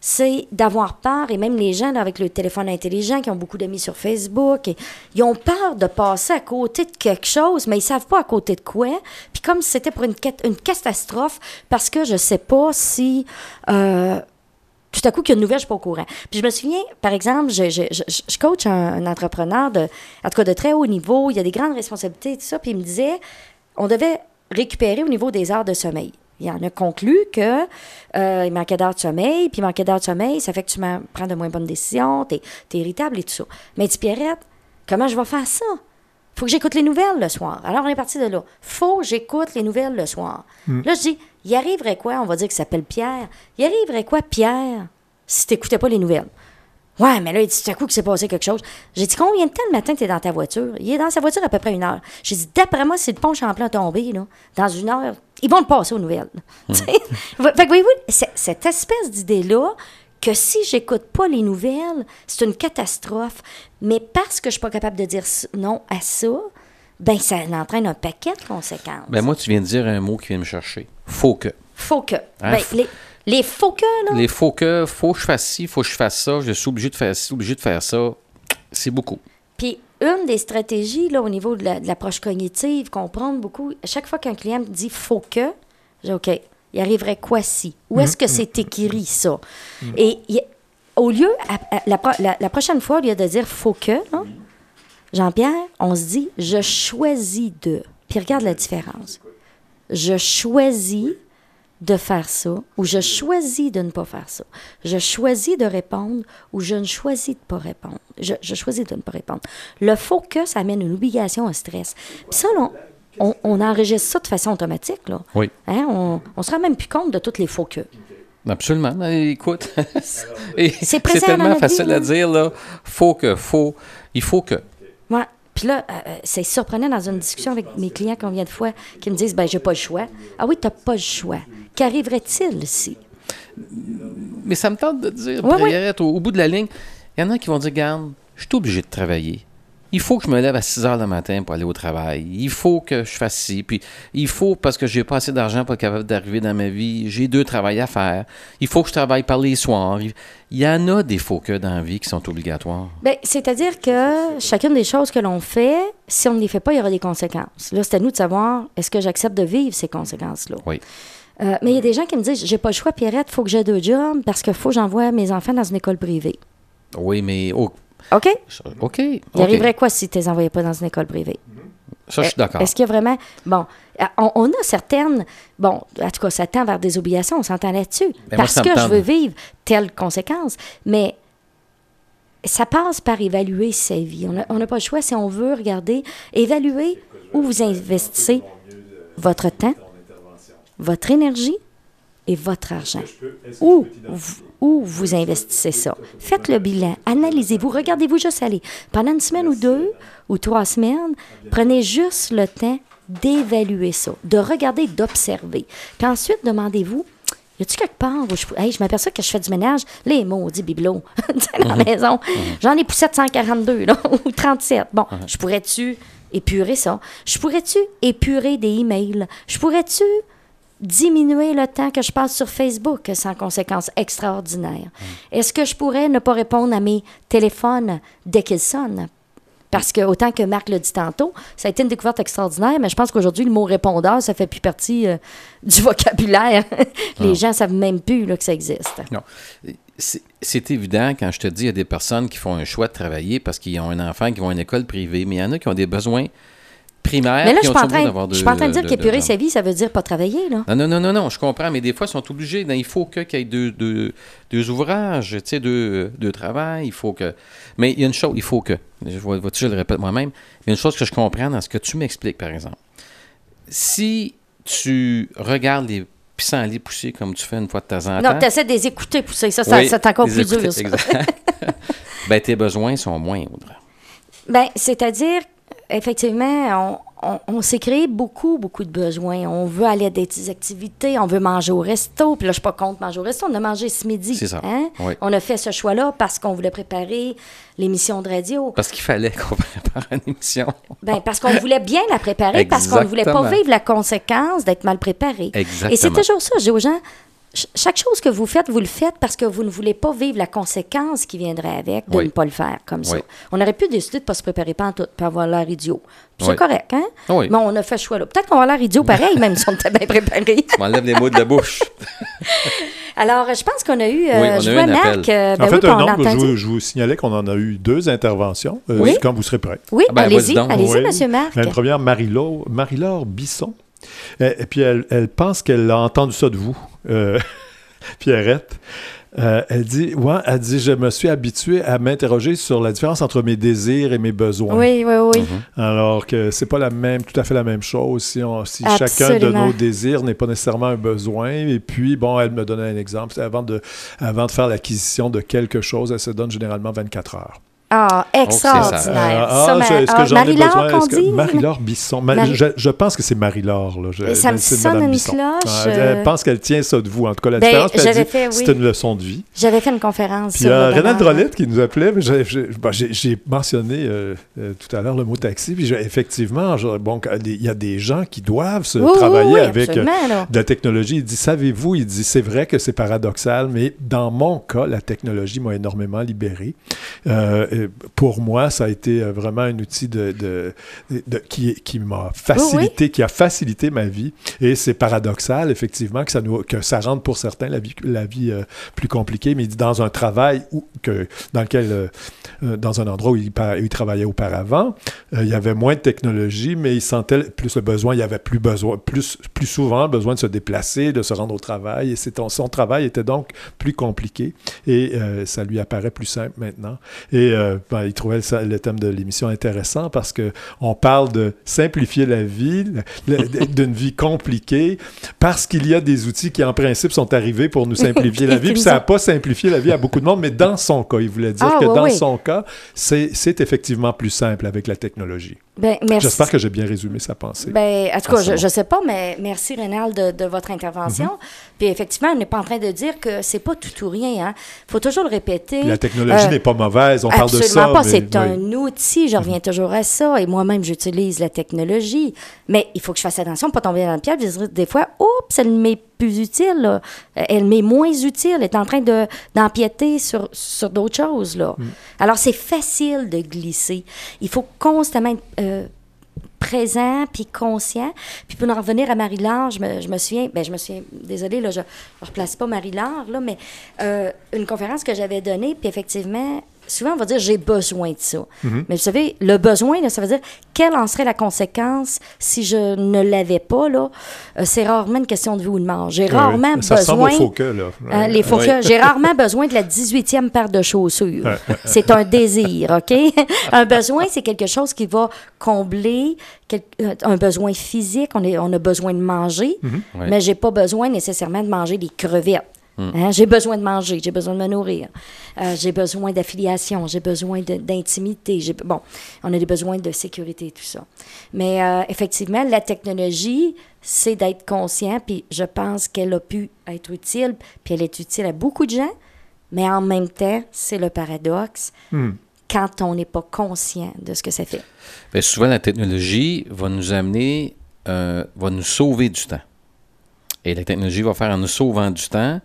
c'est d'avoir peur, et même les gens avec le téléphone intelligent qui ont beaucoup d'amis sur Facebook, ils ont peur de passer à côté de quelque chose, mais ils savent pas à côté de quoi. Puis comme c'était pour une, une catastrophe, parce que je sais pas si... Euh, tout à coup, qu'il y a une nouvelle, je suis pas au courant. Puis je me souviens, par exemple, je, je, je, coach un, entrepreneur, de, en tout cas de très haut niveau, il y a des grandes responsabilités et tout ça, puis il me disait, on devait récupérer au niveau des heures de sommeil. Il en a conclu que euh, il manquait d'heures de sommeil, puis il manquait d'heures de sommeil, ça fait que tu prends de moins bonnes décisions, tu es, irritable et tout ça. Mais dis, Pierrette, comment je vais faire ça? Faut que j'écoute les nouvelles le soir. Alors, on est parti de là. faut que j'écoute les nouvelles le soir. Hmm. Là, je dis, il arriverait quoi? On va dire qu'il s'appelle Pierre. Il arriverait quoi, Pierre, si tu n'écoutais pas les nouvelles? Ouais, mais là, il dit tout à coup qu'il s'est passé quelque chose. J'ai dit, combien de temps le matin tu es dans ta voiture? Il est dans sa voiture à peu près une heure. J'ai dit, d'après moi, si le pont Champlain tombé, là, dans une heure, ils vont le passer aux nouvelles. *laughs* Fait que voyez-vous, cette espèce d'idée-là, que si j'écoute pas les nouvelles, c'est une catastrophe. Mais parce que je suis pas capable de dire non à ça, ben ça entraîne un paquet de conséquences. Ben moi, tu viens de dire un mot qui vient me chercher. Faut que. Faut que. Hein? Ben, les, les faux que, là. Les faux que, faut que je fasse ci, faut que je fasse ça, je suis obligé de faire ci, obligé de faire ça. C'est beaucoup. Puis une des stratégies là, au niveau de l'approche cognitive, comprendre beaucoup, à chaque fois qu'un client me dit faut que, j'ai OK, il arriverait quoi si? Où est-ce que mm-hmm. c'est écrit ça? Mm-hmm. Et au lieu, la, prochaine fois, au lieu de dire faut que, Jean-Pierre, on se dit je choisis de. Puis regarde la différence. Je choisis de faire ça ou je choisis de ne pas faire ça. Je choisis de répondre ou je ne choisis de pas répondre. Je, choisis de ne pas répondre. Le faut que, ça amène une obligation, un stress. Puis ça, là, on, enregistre ça de façon automatique. Là. Oui. Hein? On ne se rend même plus compte de toutes les faux que. Absolument. Écoute, *laughs* c'est tellement facile à dire, là. Faut que, faut, il faut que. Ouais. Puis là, euh, euh, c'est surprenant dans une discussion avec mes clients combien de fois qui me disent ben j'ai pas le choix. Ah oui, tu n'as pas le choix. Qu'arriverait-il si? Mais ça me tente de dire, ouais, Au, au, bout de la ligne, il y en a qui vont dire Garde, je suis obligé de travailler il faut que je me lève à 6 heures le matin pour aller au travail. Il faut que je fasse ci. Puis il faut, parce que j'ai pas assez d'argent pour être capable d'arriver dans ma vie, j'ai deux travails à faire. Il faut que je travaille par les soirs. Il y en a des faux que dans la vie qui sont obligatoires. Bien, c'est-à-dire que chacune des choses que l'on fait, si on ne les fait pas, il y aura des conséquences. Là, c'est à nous de savoir, est-ce que j'accepte de vivre ces conséquences-là? Oui. Euh, mais il y a des gens qui me disent, j'ai pas le choix, Pierrette, il faut que j'ai deux jobs parce qu'il faut que j'envoie mes enfants dans une école privée. Oui, mais OK? OK. Il arriverait quoi si tu ne les envoyais pas dans une école privée? Ça, je suis d'accord. Est-ce qu'il y a vraiment. Bon, on, a certaines. Bon, en tout cas, ça tend vers des obligations, on s'entend là-dessus. Ben, parce que je veux vivre telle conséquence. Mais ça passe par évaluer sa vie. On n'a pas le choix si on veut regarder, évaluer où vous investissez votre temps, votre énergie et votre argent. Où où vous investissez ça. Faites le bilan, analysez-vous, regardez-vous juste aller. Pendant une semaine ou deux ou trois semaines, prenez juste le temps d'évaluer ça, de regarder, d'observer. Puis ensuite, demandez-vous, y a-tu quelque part où je, je m'aperçois que je fais du ménage, les maudits bibelots *laughs* dans la mhm. maison. Mhm. J'en ai poussé 742 là, *laughs* ou 37. Bon, mhm. je pourrais-tu épurer ça? Je pourrais-tu épurer des emails? Je pourrais-tu diminuer le temps que je passe sur Facebook sans conséquences extraordinaires? Mm. Est-ce que je pourrais ne pas répondre à mes téléphones dès qu'ils sonnent? Parce que, autant que Marc l'a dit tantôt, ça a été une découverte extraordinaire, mais je pense qu'aujourd'hui, le mot répondeur, ça fait plus partie euh, *laughs* du vocabulaire. *laughs* Les gens ne savent même plus là, que ça existe. Non. C'est évident quand je te dis, il y a des personnes qui font un choix de travailler parce qu'ils ont un enfant qui vont à une école privée, mais il y en a qui ont des besoins primaire. Mais là, je ne suis pas en train de dire qu'épurer sa vie, ça veut dire pas travailler. Là. Non, non, non, non, je comprends, mais des fois, ils sont obligés. il faut qu'il y ait deux, deux, deux ouvrages, tu sais, deux, deux travail. Il faut que. Mais il y a une chose, il faut que. Je, je le répète moi-même. Il y a une chose que je comprends dans ce que tu m'expliques, par exemple. Si tu regardes les pissenlits pousser comme tu fais une fois de temps en temps. Non, tu essaies de les écouter pousser. Ça, ça Oui, c'est encore plus dur. ça. *laughs* ben, tes besoins sont moindres. Ben, c'est-à-dire, effectivement, on, on, on s'est créé beaucoup, beaucoup de besoins. On veut aller à des activités, on veut manger au resto. Puis là, je suis pas contre manger au resto. On a mangé ce midi. C'est ça. hein? Oui. On a fait ce choix-là parce qu'on voulait préparer l'émission de radio. Parce qu'il fallait qu'on *laughs* prépare une émission. Ben, parce qu'on voulait bien la préparer, parce qu'on ne voulait pas vivre la conséquence d'être mal préparé. Exactement. Et c'est toujours ça, je dis aux gens. Ch- Chaque chose que vous faites, vous le faites parce que vous ne voulez pas vivre la conséquence qui viendrait avec de Oui. ne pas le faire comme ça. Oui. On aurait pu décider de ne pas se préparer pas en tout, puis avoir l'air idiot. C'est Oui. correct, hein? Oui. Mais on a fait ce choix-là. Peut-être qu'on va avoir l'air idiot pareil, même si on était bien préparé. *laughs* Je m'enlève les mots de la bouche. *laughs* Alors, je pense qu'on a eu. euh, Oui, on a je eu vois un Marc. appel. euh, ben en fait, un nombre, a je, vous- je vous signalais qu'on en a eu deux interventions, euh, Oui. quand vous serez prêts. Oui, Ah ben, allez-y, allez-y, Oui. Monsieur Marc. La première, Marie-Laure Marie-Laure Bisson. Et, et puis, elle, elle pense qu'elle a entendu ça de vous, euh, *laughs* Pierrette. Euh, elle dit, ouais, elle dit, je me suis habituée à m'interroger sur la différence entre mes désirs et mes besoins. Oui, oui, oui. Alors que c'est pas la même, tout à fait la même chose. Si, on, si chacun de nos désirs n'est pas nécessairement un besoin. Et puis, bon, elle me donnait un exemple. C'est Avant de, avant de faire l'acquisition de quelque chose, elle se donne généralement 24 heures. Ah, ça. extraordinaire. Euh, je- ah, ai Marie-Laure qu'on dit? Marie-Laure Bisson. Ma- Marie- je, je pense que c'est Marie-Laure. là. Je- Ça me sonne Madame une Bisson. cloche, Ah, elle, elle euh. pense qu'elle tient ça de vous. En tout cas, la Ben, différence, dit, fait, oui. c'est une leçon de vie. J'avais fait une conférence Puis sur euh, bonheur. Drolette qui nous appelait, mais j'ai- j'ai bon, j'ai- j'ai mentionné euh, euh, tout à l'heure le mot taxi. Puis j'ai- effectivement, je- bon, il y a des gens qui doivent se Oui, travailler oui, avec euh, de la technologie. Il dit, savez-vous, il dit, c'est vrai que c'est paradoxal, mais dans mon cas, la technologie m'a énormément libéré. Pour moi, ça a été euh, vraiment un outil de, de- de- qui, qui m'a facilité, qui a facilité ma vie. Et c'est paradoxal, effectivement, que ça, nous, que ça rende pour certains la vie, la vie euh, plus compliquée. Mais dans un travail où, que, dans lequel, euh, dans un endroit où il, travaillait auparavant, euh, il y avait moins de technologie, mais il sentait plus le besoin, il y avait plus besoin, plus, plus souvent besoin de se déplacer, de se rendre au travail. Et son travail était donc plus compliqué et ça lui apparaît plus simple maintenant. Et euh, ben, il trouvait ça- le thème de l'émission intéressant parce que on parle de simplifier la vie, d'une vie compliquée, parce qu'il y a des outils qui, en principe, sont arrivés pour nous *laughs* simplifier la vie. Puis ça n'a pas simplifié la vie à beaucoup de monde, mais dans son cas, il voulait dire Ah, que oui, dans oui. son cas, c'est effectivement plus simple avec la technologie. Ben. J'espère que j'ai bien résumé sa pensée. Ben, en tout cas, je ne sais pas, mais merci, Rénal, de, de votre intervention. Mm-hmm. Puis effectivement, on n'est pas en train de dire que c'est pas tout ou rien. Il faut toujours le répéter. Puis la technologie Euh, n'est pas mauvaise, on parle ça. Absolument pas. C'est oui. un outil. Je reviens toujours à ça. Et moi-même, j'utilise la technologie. Mais il faut que je fasse attention ne pas tomber dans le piège. Des fois, oups, elle m'est plus utile. là. Elle m'est moins utile. Elle est en train de- d'empiéter sur, sur d'autres choses. Là. Mm. Alors, c'est facile de glisser. Il faut constamment être euh, présent puis conscient. Puis pour en revenir à Marie-Laure, je me, je me souviens, ben je me souviens, désolée, là, je ne replace pas Marie-Laure, là, mais euh, une conférence que j'avais donnée, puis effectivement, souvent on va dire j'ai besoin de ça. Mais vous savez, le besoin, là, ça veut dire quelle en serait la conséquence si je ne l'avais pas, là? Euh, c'est rarement une question de vie ou de mort. J'ai Oui, rarement oui. Ça besoin... au faux que, là. Hein, les faux Oui. que- J'ai rarement besoin de la 18e paire de chaussures. C'est un désir, OK? *laughs* un besoin, c'est quelque chose qui va combler quel- euh, un besoin physique. On, est, on a besoin de manger, Ouais. mais j'ai pas besoin nécessairement de manger des crevettes. Hein, J'ai besoin de manger, j'ai besoin de me nourrir, Euh, j'ai besoin d'affiliation, j'ai besoin d'intimité. Bon, on a des besoins de sécurité et tout ça. Mais euh, effectivement, la technologie, c'est d'être conscient, puis je pense qu'elle a pu être utile, puis elle est utile à beaucoup de gens, mais en même temps, c'est le paradoxe Hmm. quand on n'est pas conscient de ce que ça fait. Bien, souvent, la technologie va nous amener, euh, va nous sauver du temps. Et la technologie va faire en nous sauvant du temps,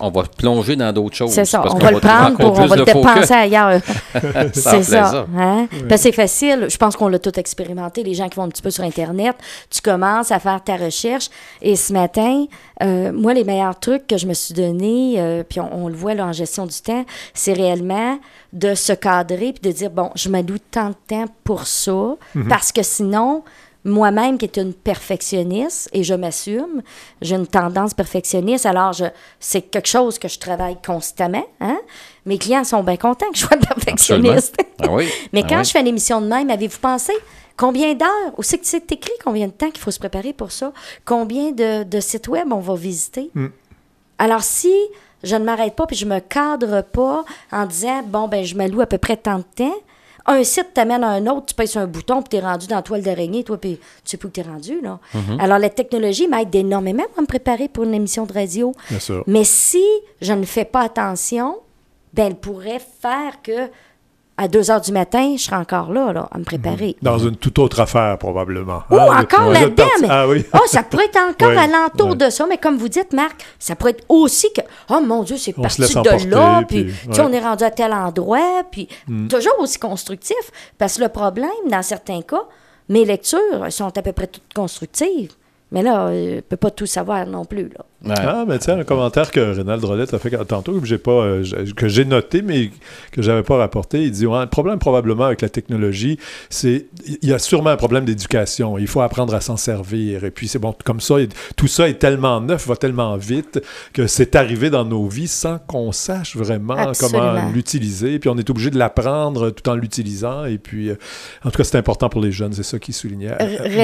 on va plonger dans d'autres choses. C'est ça, parce on va le prendre pour, on va le dépenser ailleurs. *laughs* C'est ça. Hein? Parce que c'est facile. Je pense qu'on l'a tout expérimenté. Les gens qui vont un petit peu sur Internet, tu commences à faire ta recherche. Et ce matin, euh, moi, les meilleurs trucs que je me suis donné, euh, puis on, on le voit là, en gestion du temps, c'est réellement de se cadrer puis de dire, bon, je m'alloue tant de temps pour ça, parce que sinon, moi-même qui est une perfectionniste et je m'assume, j'ai une tendance perfectionniste, alors je, c'est quelque chose que je travaille constamment. Hein? Mes clients sont bien contents que je sois *laughs* perfectionniste. Ah oui. *laughs* Mais Ah quand oui. je fais une émission de même, avez-vous pensé Combien d'heures? Où c'est que c'est écrit combien de temps qu'il faut se préparer pour ça? Combien de, de sites web on va visiter? Mm. Alors, si je ne m'arrête pas puis je me cadre pas en disant, bon, ben, je m'alloue à peu près tant de temps, un site t'amène à un autre, tu pèses sur un bouton, puis t'es rendu dans la toile d'araignée, toi, puis tu sais plus où t'es rendu, là. Alors, la technologie m'aide énormément à me préparer pour une émission de radio. Bien sûr. Mais si je ne fais pas attention, ben, elle pourrait faire que à 2 heures du matin, je serai encore là, là à me préparer. Dans une toute autre affaire, probablement. Ou Ah, encore là-dedans, parti- mais Ah oui. *laughs* oh, ça pourrait être encore Oui, alentour oui. de ça, mais comme vous dites, Marc, ça pourrait être aussi que, oh mon Dieu, c'est parti de là, puis puis, ouais. On est rendu à tel endroit, puis toujours aussi constructif, parce que le problème, dans certains cas, mes lectures sont à peu près toutes constructives, mais là, euh, je ne peux pas tout savoir non plus, là. Ouais. Ah, mais tiens, un commentaire que Rénal Drolette a fait tantôt, que j'ai pas, euh, que j'ai noté, mais que j'avais pas rapporté. Il dit ouais, le problème probablement avec la technologie, c'est il y a sûrement un problème d'éducation. Il faut apprendre à s'en servir. Et puis c'est bon, comme ça, tout ça est tellement neuf, va tellement vite que c'est arrivé dans nos vies sans qu'on sache vraiment Absolument. comment l'utiliser. Puis on est obligé de l'apprendre tout en l'utilisant. Et puis, euh, en tout cas, c'est important pour les jeunes. C'est ça qui soulignait.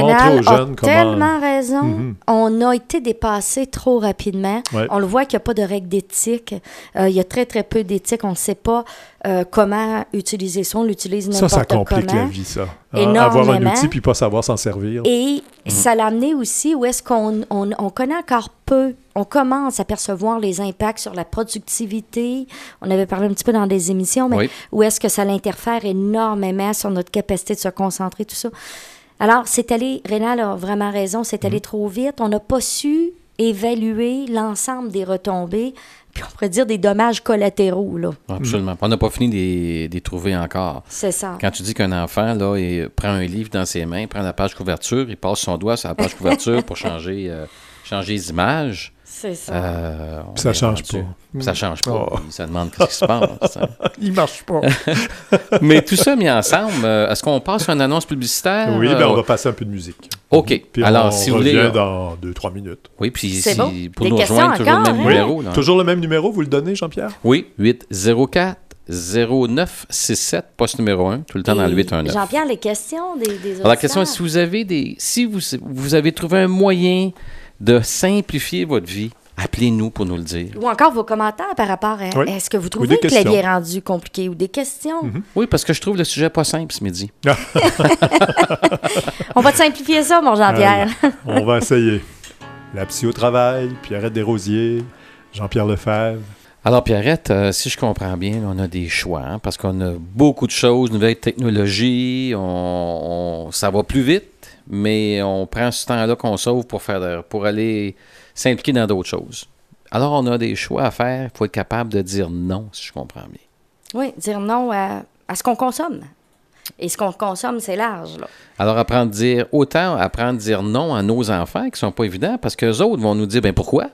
Montrer aux jeunes a comment. tellement raison. Mhm. On a été dépassé trop rapidement. Ouais. On le voit qu'il n'y a pas de règles d'éthique. Euh, il y a très, très peu d'éthique. On ne sait pas euh, comment utiliser ça. On l'utilise Ça, n'importe ça complique comment. la vie, ça. Hein, Avoir un Énormément. outil puis pas savoir s'en servir. Et ça l'a amené aussi où est-ce qu'on on, on connaît encore peu. On commence à percevoir les impacts sur la productivité. On avait parlé un petit peu dans des émissions, mais Oui. où est-ce que ça l'interfère énormément sur notre capacité de se concentrer, tout ça. Alors, c'est allé, Rénal a vraiment raison, c'est allé trop vite. On n'a pas su évaluer l'ensemble des retombées, puis on pourrait dire des dommages collatéraux, là. Absolument. On n'a pas fini de les- trouver encore. C'est ça. Quand tu dis qu'un enfant là, il prend un livre dans ses mains, prend la page couverture, il passe son doigt sur la page couverture pour changer, euh, changer les images. C'est ça. euh, on Puis ça change pas. Ça change pas. Oh. Ça demande qu'est-ce qui se passe. hein. *laughs* Il marche pas. *laughs* Mais tout ça mis ensemble, euh, est-ce qu'on passe sur une annonce publicitaire? oui, ben, Euh, on va passer un peu de musique. OK. Puis Alors, on si vous revient voulez. euh, dans 2-3 minutes. Oui, puis C'est si, bon. pour Des nous questions rejoindre, toujours le encore, même hein? numéro. là. Toujours le même numéro, vous le donnez, Jean-Pierre? Oui, 804 0967, poste numéro 1, tout le temps dans le Et 819. Jean-Pierre, les questions des, des Alors, la question est si vous avez des. Si vous, vous avez trouvé un moyen de simplifier votre vie, appelez-nous pour nous le dire. Ou encore vos commentaires par rapport à Oui. est-ce que vous Ou trouvez que la vie questions. est rendue compliquée ou des questions? Oui, parce que je trouve le sujet pas simple ce midi. *laughs* On va te simplifier ça, mon Jean-Pierre. On va essayer. La psy au travail, Pierrette Desrosiers, Jean-Pierre Lefebvre. Alors, Pierrette, euh, si je comprends bien, on a des choix, hein, parce qu'on a beaucoup de choses, nouvelles technologies, on, on- ça va plus vite, mais on prend ce temps-là qu'on sauve pour, faire, pour aller s'impliquer dans d'autres choses. Alors, on a des choix à faire, il faut être capable de dire non, si je comprends bien. Oui, dire non à, à ce qu'on consomme. Et ce qu'on consomme, c'est large. Là. Alors, apprendre à dire, autant apprendre à dire non à nos enfants, qui sont pas évidents, parce qu'eux autres vont nous dire, ben pourquoi?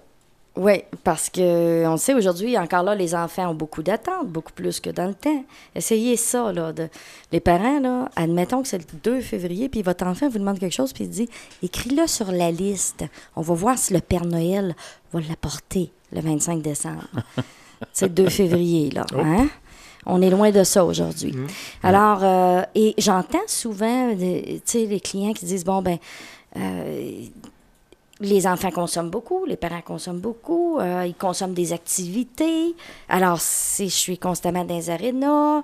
Oui, parce que on sait aujourd'hui, encore là, les enfants ont beaucoup d'attentes, beaucoup plus que dans le temps. Essayez ça, là. De... Les parents, là, admettons que c'est le 2 février, puis votre enfant vous demande quelque chose, puis il dit écris-le sur la liste. On va voir si le Père Noël va l'apporter le 25 décembre. *laughs* c'est le 2 février, là. Hein? On est loin de ça aujourd'hui. Alors, euh, et j'entends souvent, tu sais, les clients qui disent bon, ben, euh, les enfants consomment beaucoup, les parents consomment beaucoup, euh, ils consomment des activités. Alors, si je suis constamment dans les arénas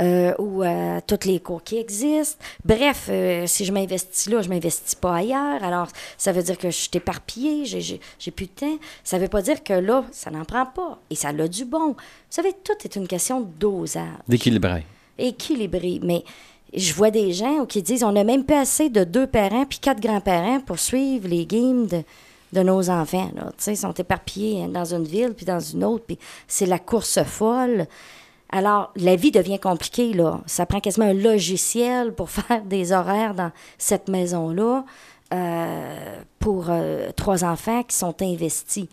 euh, ou euh, toutes les cours qui existent, bref, si je m'investis là, je m'investis pas ailleurs. Alors, ça veut dire que je suis éparpillée, j'ai- j'ai j'ai plus de temps. Ça veut pas dire que là, ça n'en prend pas et ça a du bon. Vous savez, tout est une question de dosage D'équilibrer. équilibré. Mais je vois des gens qui disent on n'a même pas assez de deux parents puis quatre grands-parents pour suivre les games de, nos enfants. Là. Ils sont éparpillés dans une ville puis dans une autre, puis c'est la course folle. Alors, la vie devient compliquée, là. Ça prend quasiment un logiciel pour *laughs* faire des horaires dans cette maison-là euh, pour euh, trois enfants qui sont investis.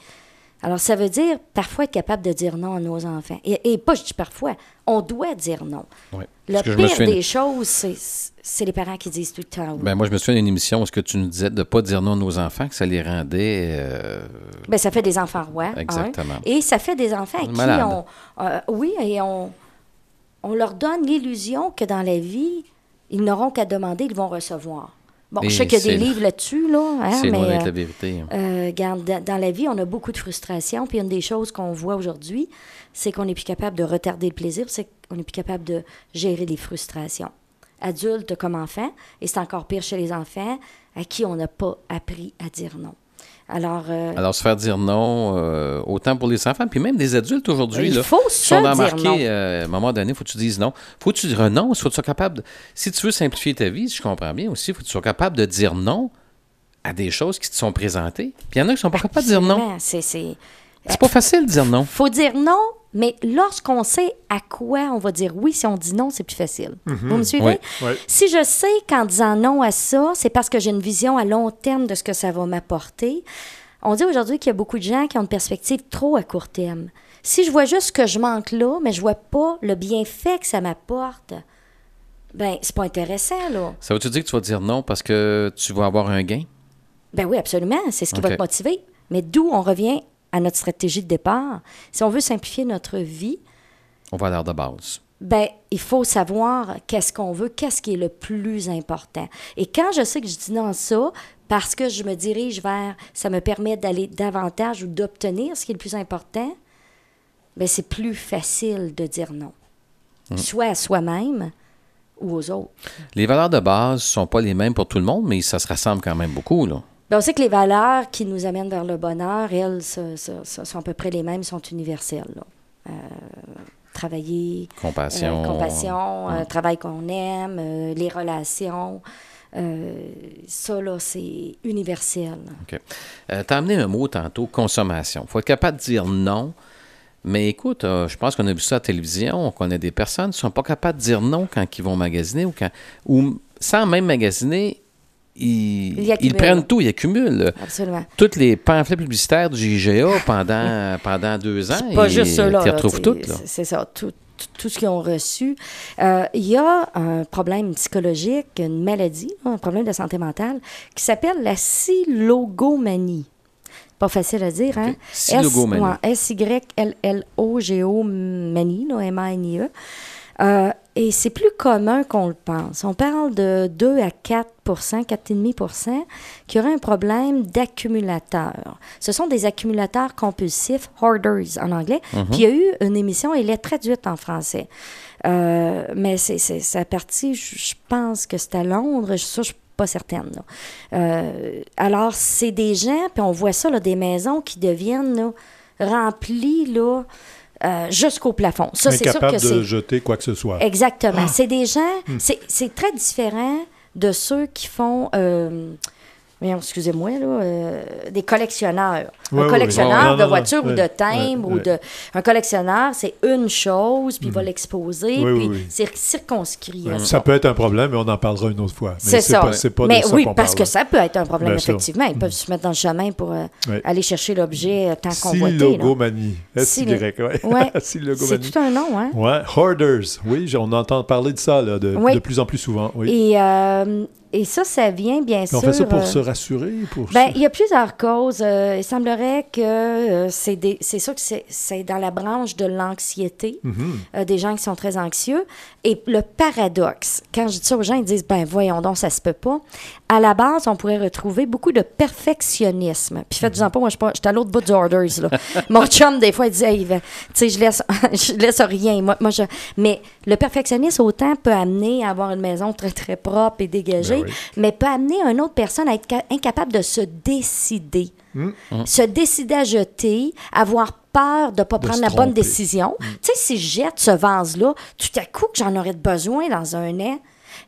Alors, ça veut dire parfois être capable de dire non à nos enfants. Et, et pas, je dis parfois, on doit dire non. Oui. Le me pire souviens- des choses, c'est, les parents qui disent tout le temps oui. Ben, moi, je me souviens d'une émission où ce que tu nous disais de ne pas dire non à nos enfants, que ça les rendait. euh, Ben, ça fait des enfants rois. un. Exactement. et ça fait des enfants à qui on. euh, oui, et on, on leur donne l'illusion que dans la vie, Ils n'auront qu'à demander, ils vont recevoir. Bon, Et je sais qu'il y a des livres là-dessus, là, hein, c'est loin mais d'être euh, la vérité. euh, regarde, dans, la vie, on a beaucoup de frustration. Puis une des choses qu'on voit aujourd'hui, c'est qu'on n'est plus capable de retarder le plaisir, c'est qu'on n'est plus capable de gérer les frustrations. Adulte comme enfant, et c'est encore pire chez les enfants, à qui on n'a pas appris à dire non. Alors, euh, Alors, se faire dire non, euh, autant pour les enfants, puis même des adultes aujourd'hui. il là, faut se sont dire embarqués, non. euh, à un moment donné, il faut que tu dises non. faut que tu dises non, il faut que tu sois capable. de- si tu veux simplifier ta vie, si je comprends bien aussi, il faut que tu sois capable de dire non à des choses qui te sont présentées. Puis il y en a qui ne sont pas capables de dire non. C'est, c'est, C'est pas facile de dire non. faut dire non, mais lorsqu'on sait à quoi on va dire oui, si on dit non, c'est plus facile. Vous me suivez? Oui. Oui. Si je sais qu'en disant non à ça, c'est parce que j'ai une vision à long terme de ce que ça va m'apporter. On dit aujourd'hui qu'il y a beaucoup de gens qui ont une perspective trop à court terme. Si je vois juste ce que je manque là, mais je vois pas le bienfait que ça m'apporte, ben c'est pas intéressant là. Ça veut-tu dire que tu vas dire non parce que tu vas avoir un gain? Ben oui, absolument, c'est ce qui va te motiver. Mais d'où on revient à notre stratégie de départ. Si on veut simplifier notre vie, On va à de base. Ben, il faut savoir qu'est-ce qu'on veut, qu'est-ce qui est le plus important. Et quand je sais que je dis non à ça, parce que je me dirige vers, ça me permet d'aller davantage ou d'obtenir ce qui est le plus important, ben c'est plus facile de dire non. Soit à soi-même ou aux autres. Les valeurs de base sont pas les mêmes pour tout le monde, mais ça se rassemble quand même beaucoup. Là. Ben, on sait que les valeurs qui nous amènent vers le bonheur, elles, ce- ce- ce sont à peu près les mêmes, sont universelles. là. Euh, travailler, Compassion. Euh, compassion, euh, travail qu'on aime, les relations. ça, là, c'est universel. OK. T'as amené un mot tantôt, consommation. Il faut être capable de dire non. Mais écoute, euh, je pense qu'on a vu ça à la télévision. On connaît des personnes qui ne sont pas capables de dire non quand ils vont magasiner ou quand. Ou sans même magasiner, ils, Ils ils prennent tout, ils accumulent. Absolument. Tous les pamphlets publicitaires du IGA pendant, *laughs* pendant deux ans. Pas ils- juste ça, là. Tu les là, retrouves t'sais, toutes, là. c'est- ça, tout, tout, tout ce qu'ils ont reçu. Euh, Il y a un problème psychologique, une maladie, un problème de santé mentale, qui s'appelle la silogomanie. Pas facile à dire, hein? Silogomanie. S- ouais, S-Y-L-L-O-G-O manie, là, M-A-N-I-E. Euh, et c'est plus commun qu'on le pense. On parle de 2 à 4 4,5% qui auraient un problème d'accumulateur. Ce sont des accumulateurs compulsifs, hoarders en anglais. Puis il y a eu une émission, elle est traduite en français. Euh, mais c'est sa partie, je je pense que c'est à Londres, ça, je suis pas certaine. là. Euh, alors, c'est des gens, puis on voit ça, là, des maisons qui deviennent là, remplies là, euh, jusqu'au plafond. Ça, c'est sûr Incapable que de jeter quoi que ce soit. Exactement. C'est des gens, Hmm. c'est- c'est très différent de ceux qui font, euh, excusez-moi, là, euh, des collectionneurs. Un collectionneur de voitures ou de timbres ou de... Un collectionneur, c'est une chose, puis il va l'exposer, Hmm. Oui, oui, puis oui. c'est circonscrit Ça ça. peut être un problème, mais on en parlera une autre fois. Mais C'est ça. Pas, c'est pas mais ça oui, parce parle, que ça peut être un problème, Bien sûr. effectivement. Ils peuvent se mettre dans le chemin pour euh, aller chercher l'objet euh, tant convoité. Silogomanie. S-Y. Ouais. *laughs* C'est tout un nom, hein? Ouais, hoarders. Oui, on entend parler de ça là, de, Oui. de plus en plus souvent. Oui. Et, euh, et ça, ça vient bien sûr. on fait ça pour euh, se rassurer, pour. Ben, il y a plusieurs causes. Euh, il semblerait que euh, c'est des- c'est sûr que c'est- c'est dans la branche de l'anxiété, Mhm. des gens qui sont très anxieux. Et le paradoxe, quand je dis ça aux gens, ils disent, ben voyons donc, ça se peut pas. À la base, on pourrait retrouver beaucoup de perfectionnisme. Puis faites-en pas, moi, je suis à l'autre bout du orders, là. *laughs* Mon chum, des fois, il dit, Hey, ben, tu sais, je laisse, *laughs* je laisse rien. Moi, moi, je... Mais le perfectionnisme, autant, peut amener à avoir une maison très, très propre et dégagée, Ben oui. mais peut amener une autre personne à être ca- incapable de se décider. Hmm. Se décider à jeter, avoir peur de ne pas De prendre la bonne décision. Tu sais, si je jette ce vase-là, tout à coup que j'en aurais besoin dans un an,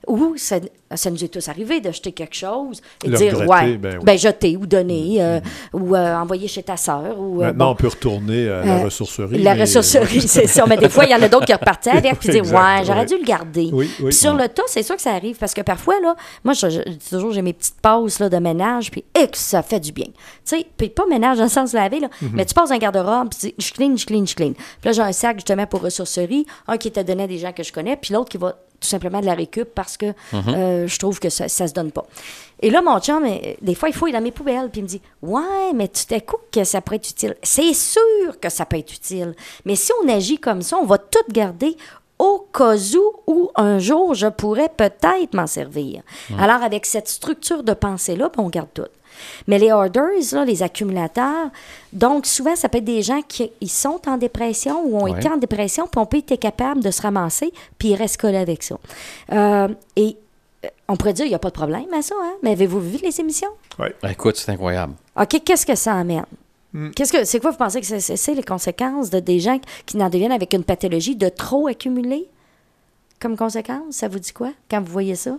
ou ça, ça nous est tous arrivé de jeter quelque chose et de dire, ouais, ben ben, oui. jeter ou donner, euh, ou euh, envoyer chez ta sœur. Ou, euh, Maintenant, bon. on peut retourner à la ressourcerie. La mais- ressourcerie, c'est ça. Mais des fois, il y en a d'autres qui repartaient *laughs* avec puis disent Exact, Ouais, j'aurais dû le garder. Oui, oui. Puis sur le tas, c'est sûr que ça arrive parce que parfois, là, moi, je, je dis toujours, j'ai mes petites pauses là, de ménage, puis et que ça fait du bien. Tu sais, puis pas ménage dans le sens laver, là, Mhm. mais tu passes un garde-robe, puis tu dis, je clean, je clean, je clean. Puis là, j'ai un sac justement pour ressourcerie, un qui était donné à des gens que je connais, puis l'autre qui va tout simplement de la récup parce que euh, je trouve que ça, ça se donne pas. Et là, mon chum, euh, des fois, il fouille dans mes poubelles, puis il me dit Ouais, mais tu t'écoutes que ça pourrait être utile. C'est sûr que ça peut être utile. Mais si on agit comme ça, on va tout garder au cas où, où un jour je pourrais peut-être m'en servir. Alors, avec cette structure de pensée-là, ben, on garde tout. Mais les orders, là, les accumulateurs, donc souvent, ça peut être des gens qui ils sont en dépression ou ont Ouais. été en dépression, puis on peut être capable de se ramasser, puis ils restent collés avec ça. Euh, et euh, on pourrait dire, il n'y a pas de problème à ça, hein? mais avez-vous vu les émissions? Ben, écoute, c'est incroyable. OK, qu'est-ce que ça amène? Qu'est-ce que c'est quoi vous pensez que c'est les conséquences de des gens qui n'en deviennent avec une pathologie de trop accumuler comme conséquence? Ça vous dit quoi quand vous voyez ça?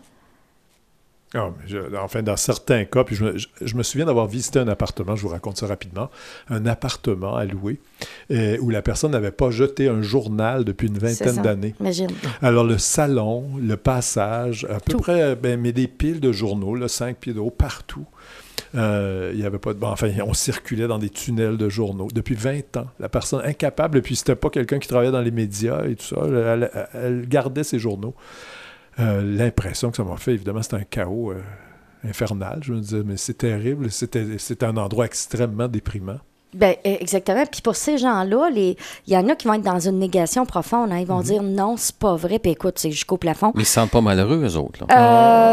Ah, je- enfin, dans certains cas, puis je, me- je- je me souviens d'avoir visité un appartement, je vous raconte ça rapidement, un appartement à louer euh, où la personne n'avait pas jeté un journal depuis une vingtaine d'années. Alors, le salon, le passage, à peu près, ben, mais des piles de journaux, là, cinq pieds de haut, partout. Euh, il y avait pas de. bon, enfin, on circulait dans des tunnels de journaux depuis 20 ans. La personne incapable, et puis c'était pas quelqu'un qui travaillait dans les médias et tout ça. Elle, elle- elle gardait ses journaux. Euh, L'impression que ça m'a fait, évidemment, c'était un chaos euh, infernal. Je me disais, mais c'est terrible. C'était un endroit extrêmement déprimant. Ben, euh, exactement. Puis pour ces gens-là, les- il y en a qui vont être dans une négation profonde. hein. Ils Mhm. vont dire non, c'est pas vrai. Puis écoute, c'est jusqu'au plafond. Mais ils se sentent pas malheureux, eux autres. Là.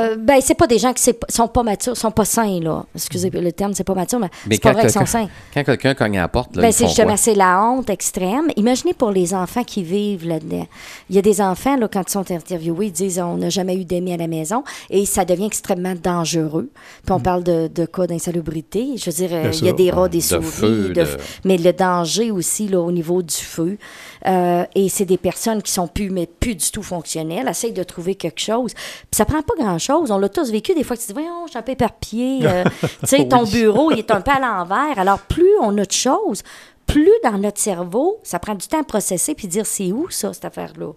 Euh, ben, c'est pas des gens qui sont pas matures, sont pas sains, là. Excusez le terme, c'est pas mature, mais, Mais c'est pas quand vrai qu'ils sont quelqu'un- sains. *laughs* Quand quelqu'un cogne à la porte, là, Ben, c'est justement, c'est la honte extrême. Imaginez pour les enfants qui vivent là-dedans. Il y a des enfants, là, quand ils sont interviewés, ils disent on n'a jamais eu d'amis à la maison et ça devient extrêmement dangereux. Puis on parle de, de cas d'insalubrité. Je veux dire, euh, il y a des rats, des De souris, feu, de- de- mais le danger aussi là, au niveau du feu. Euh, et c'est des personnes qui sont plus, mais plus du tout fonctionnelles, essayent de trouver quelque chose. Puis ça prend pas grand-chose. On l'a tous vécu des fois que tu dis, voyons, je suis un peu éparpillé. Euh, *laughs* tu sais, ton bureau, il est un peu à l'envers. Alors, plus on a de choses, plus dans notre cerveau, ça prend du temps à processer puis dire, c'est où ça, cette affaire-là?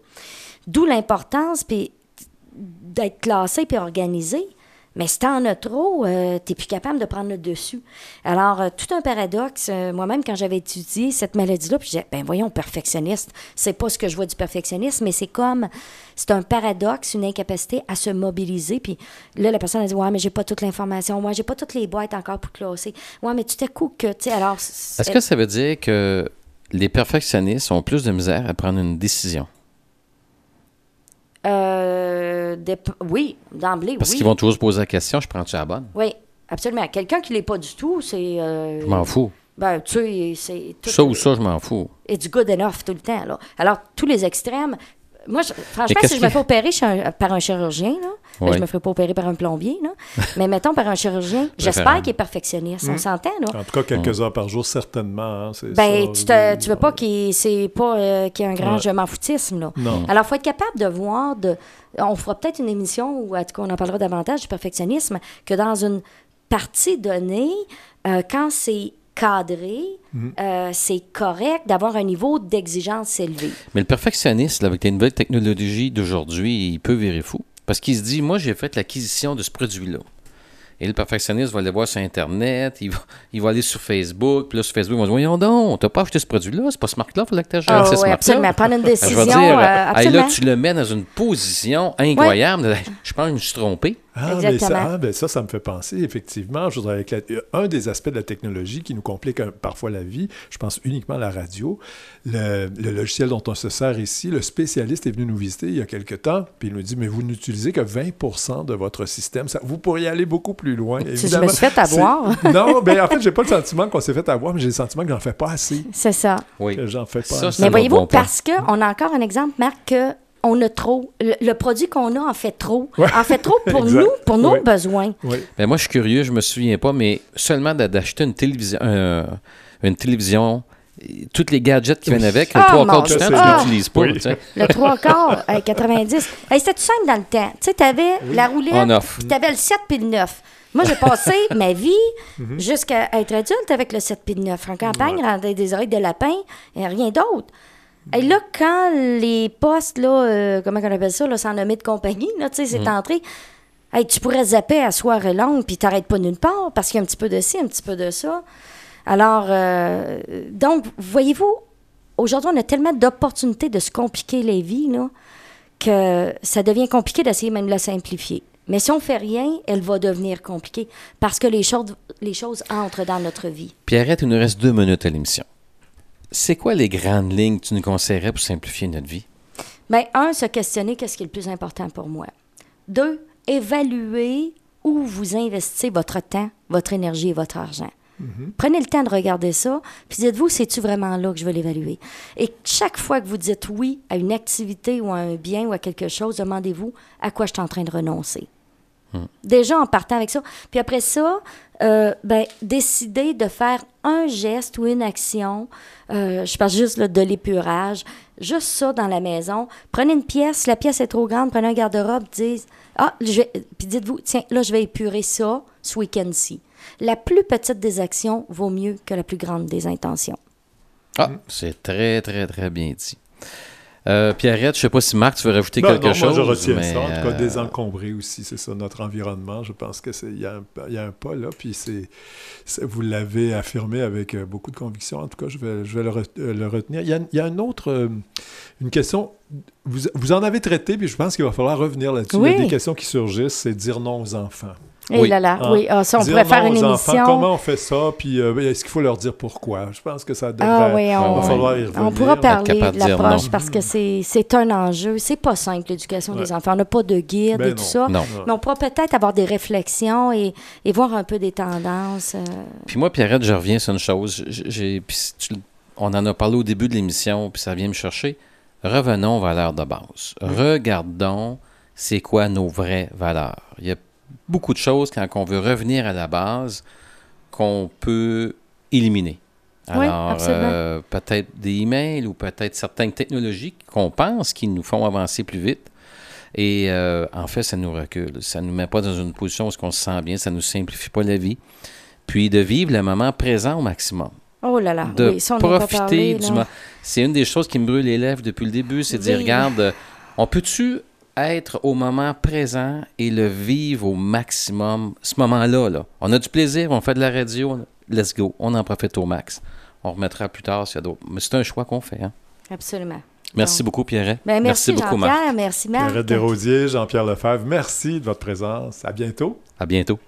D'où l'importance puis d'être classé puis organisé. Mais si t'en as trop, euh, t'es plus capable de prendre le dessus. Alors, euh, tout un paradoxe. euh, Moi-même, quand j'avais étudié cette maladie-là, puis je disais, ben voyons, perfectionniste, c'est pas ce que je vois du perfectionnisme, mais c'est comme, c'est un paradoxe, une incapacité à se mobiliser. Puis là, la personne a dit, ouais, mais j'ai pas toute l'information, ouais, j'ai pas toutes les boîtes encore pour classer. Ouais, mais tout à coup que, tu sais, alors... Est-ce que ça veut dire que les perfectionnistes ont plus de misère à prendre une décision? Euh, dép- oui, d'emblée, Parce oui. qu'ils vont toujours se poser la question, je prends-tu la bonne? Oui, absolument. Quelqu'un qui l'est pas du tout, c'est... euh, Je m'en fous. Ben, tu sais, c'est... tout- Ça ou ça, je m'en fous. et du good enough tout le temps. Là. Alors, tous les extrêmes. Moi, je- franchement, si je me fais opérer un- par un chirurgien, là, ben, Ouais. je me ferai pas opérer par un plombier, là, mais mettons par un chirurgien, j'espère qu'il est perfectionniste. On s'entend, là? En tout cas, quelques heures par jour, certainement. hein, Ben, ça. tu, te- tu veux pas qu'il c'est pas euh, qu'il y ait un grand Ouais. je m'en foutisme, là. Non. Alors, il faut être capable de voir, de, on fera peut-être une émission où, en tout cas, on en parlera davantage du perfectionnisme, que dans une partie donnée, euh, quand c'est cadré, Mm-hmm. euh, c'est correct d'avoir un niveau d'exigence élevé. Mais le perfectionniste, là, avec les nouvelles technologies d'aujourd'hui, il peut virer fou. Parce qu'il se dit, moi, j'ai fait l'acquisition de ce produit-là. Et le perfectionniste va aller voir sur Internet, il va, il va aller sur Facebook, puis là, sur Facebook, il va dire, voyons donc, t'as pas acheté ce produit-là, c'est pas ce marque-là, il fallait que tu achètes Ah ce oui, absolument. Prendre une *laughs* Je décision. vais dire, euh, hey, là, tu le mets dans une position incroyable. *laughs* je pense que je me suis trompé. Ah, mais ça, ah, ben ça, ça me fait penser, effectivement, je voudrais avec la- un des aspects de la technologie qui nous complique un- parfois la vie, je pense uniquement à la radio, le, le logiciel dont on se sert ici, le spécialiste est venu nous visiter il y a quelque temps, puis il nous dit, mais vous n'utilisez que 20% de votre système, ça, vous pourriez aller beaucoup plus loin. Si je me suis fait avoir? *laughs* Non, ben en fait, j'ai pas le sentiment qu'on s'est fait avoir, mais j'ai le sentiment que j'en fais pas assez, C'est ça. Oui. que j'en fais pas Ça, assez. Mais voyez-vous, bon parce qu'on a encore un exemple, Marc, que on a trop. Le, le produit qu'on a en fait trop. Ouais. En fait trop pour *laughs* nous, pour nos Ouais. besoins. Ben moi, je suis curieux, je me souviens pas, mais seulement d'a- d'acheter une télévision, un- une télévision, tous les gadgets qui viennent avec, le Ah, trois mon quarts du temps, tu Ah. l'utilises pas. Tu. Le 3 quarts, à 90. Hey, C'était tout simple dans le temps. Tu sais, t'avais la roulette, puis t'avais le 7 puis le 9. Moi, j'ai passé *laughs* ma vie Mhm. jusqu'à être adulte avec le 7 puis le 9. En campagne, des oreilles de lapin et rien d'autre. Et là, quand les postes, là, euh, comment on appelle ça, là, sans nommer de compagnie, là, tu sais, c'est entré, hey, tu pourrais zapper à soirée longue, puis t'arrêtes pas nulle part, parce qu'il y a un petit peu de ci, un petit peu de ça. Alors, euh, donc, voyez-vous, aujourd'hui, on a tellement d'opportunités de se compliquer les vies, là, que ça devient compliqué d'essayer même de la simplifier. Mais si on fait rien, elle va devenir compliquée, parce que les choses, les choses entrent dans notre vie. Pierrette, il nous reste deux minutes à l'émission. C'est quoi les grandes lignes que tu nous conseillerais pour simplifier notre vie? Bien, un, se questionner qu'est-ce qui est le plus important pour moi. Deux, évaluer où vous investissez votre temps, votre énergie et votre argent. Prenez le temps de regarder ça, puis dites-vous, c'est-tu vraiment là que je veux l'évaluer? Et chaque fois que vous dites oui à une activité ou à un bien ou à quelque chose, demandez-vous à quoi je suis en train de renoncer. Déjà en partant avec ça. Puis après ça, euh, ben, décidez de faire un geste ou une action. euh, je parle juste de l'épurage. Juste ça dans la maison. Prenez une pièce, la pièce est trop grande, prenez un garde-robe, dites Ah, puis dites-vous, tiens, là, je vais épurer ça ce week-end-ci. La plus petite des actions vaut mieux que la plus grande des intentions. Ah, c'est très, très, très bien dit. Euh, Pierrette, je sais pas si Marc, tu veux rajouter Non, quelque non, chose. moi, je retiens mais, ça. En tout cas, euh, désencombrer aussi, c'est ça, notre environnement. Je pense que c'est il y, a un- y a un pas là, puis c'est, vous l'avez affirmé avec euh, beaucoup de conviction. En tout cas, je vais, je vais le, re- le retenir. Il y a, il y a une autre, une question. Vous, vous en avez traité, puis je pense qu'il va falloir revenir là-dessus. Il y a Oui. des questions qui surgissent, c'est dire non aux enfants. Et Oui. là là, Ah. oui, ah, ça, on Dire pourrait faire une aux enfants, émission. comment on fait ça, puis euh, est-ce qu'il faut leur dire pourquoi? Je pense que ça devrait... Ah oui, on, va falloir y revenir. on pourra parler de l'approche parce que c'est c'est un enjeu. C'est pas simple, l'éducation des enfants. On n'a pas de guide Ben et tout non. ça. Non. Mais on pourra peut-être avoir des réflexions et, et voir un peu des tendances. euh, Puis moi, Pierrette, je reviens sur une chose. J'ai, on en a parlé au début de l'émission, puis ça vient me chercher. Revenons aux valeurs de base. Regardons c'est quoi nos vraies valeurs. Il y a beaucoup de choses quand on veut revenir à la base qu'on peut éliminer. Oui, Alors, absolument. euh, peut-être des emails ou peut-être certaines technologies qu'on pense qui nous font avancer plus vite. Et euh, en fait, ça nous recule. Ça ne nous met pas dans une position où on se sent bien, ça ne nous simplifie pas la vie. Puis de vivre le moment présent au maximum. Oh là là, De oui, ça, on profiter parlé, du moment. C'est une des choses qui me brûle les lèvres depuis le début, c'est de dire, Oui. regarde, euh, on peut-tu être au moment présent et le vivre au maximum, ce moment-là, là. On a du plaisir, on fait de la radio, let's go, on en profite au max. On remettra plus tard s'il y a d'autres. Mais c'est un choix qu'on fait. hein. Absolument. Merci beaucoup, Pierret. Ben, merci, beaucoup, Marc. Merci, Marc. Pierrette Desrosiers, Jean-Pierre Lefebvre, merci de votre présence. À bientôt. À bientôt.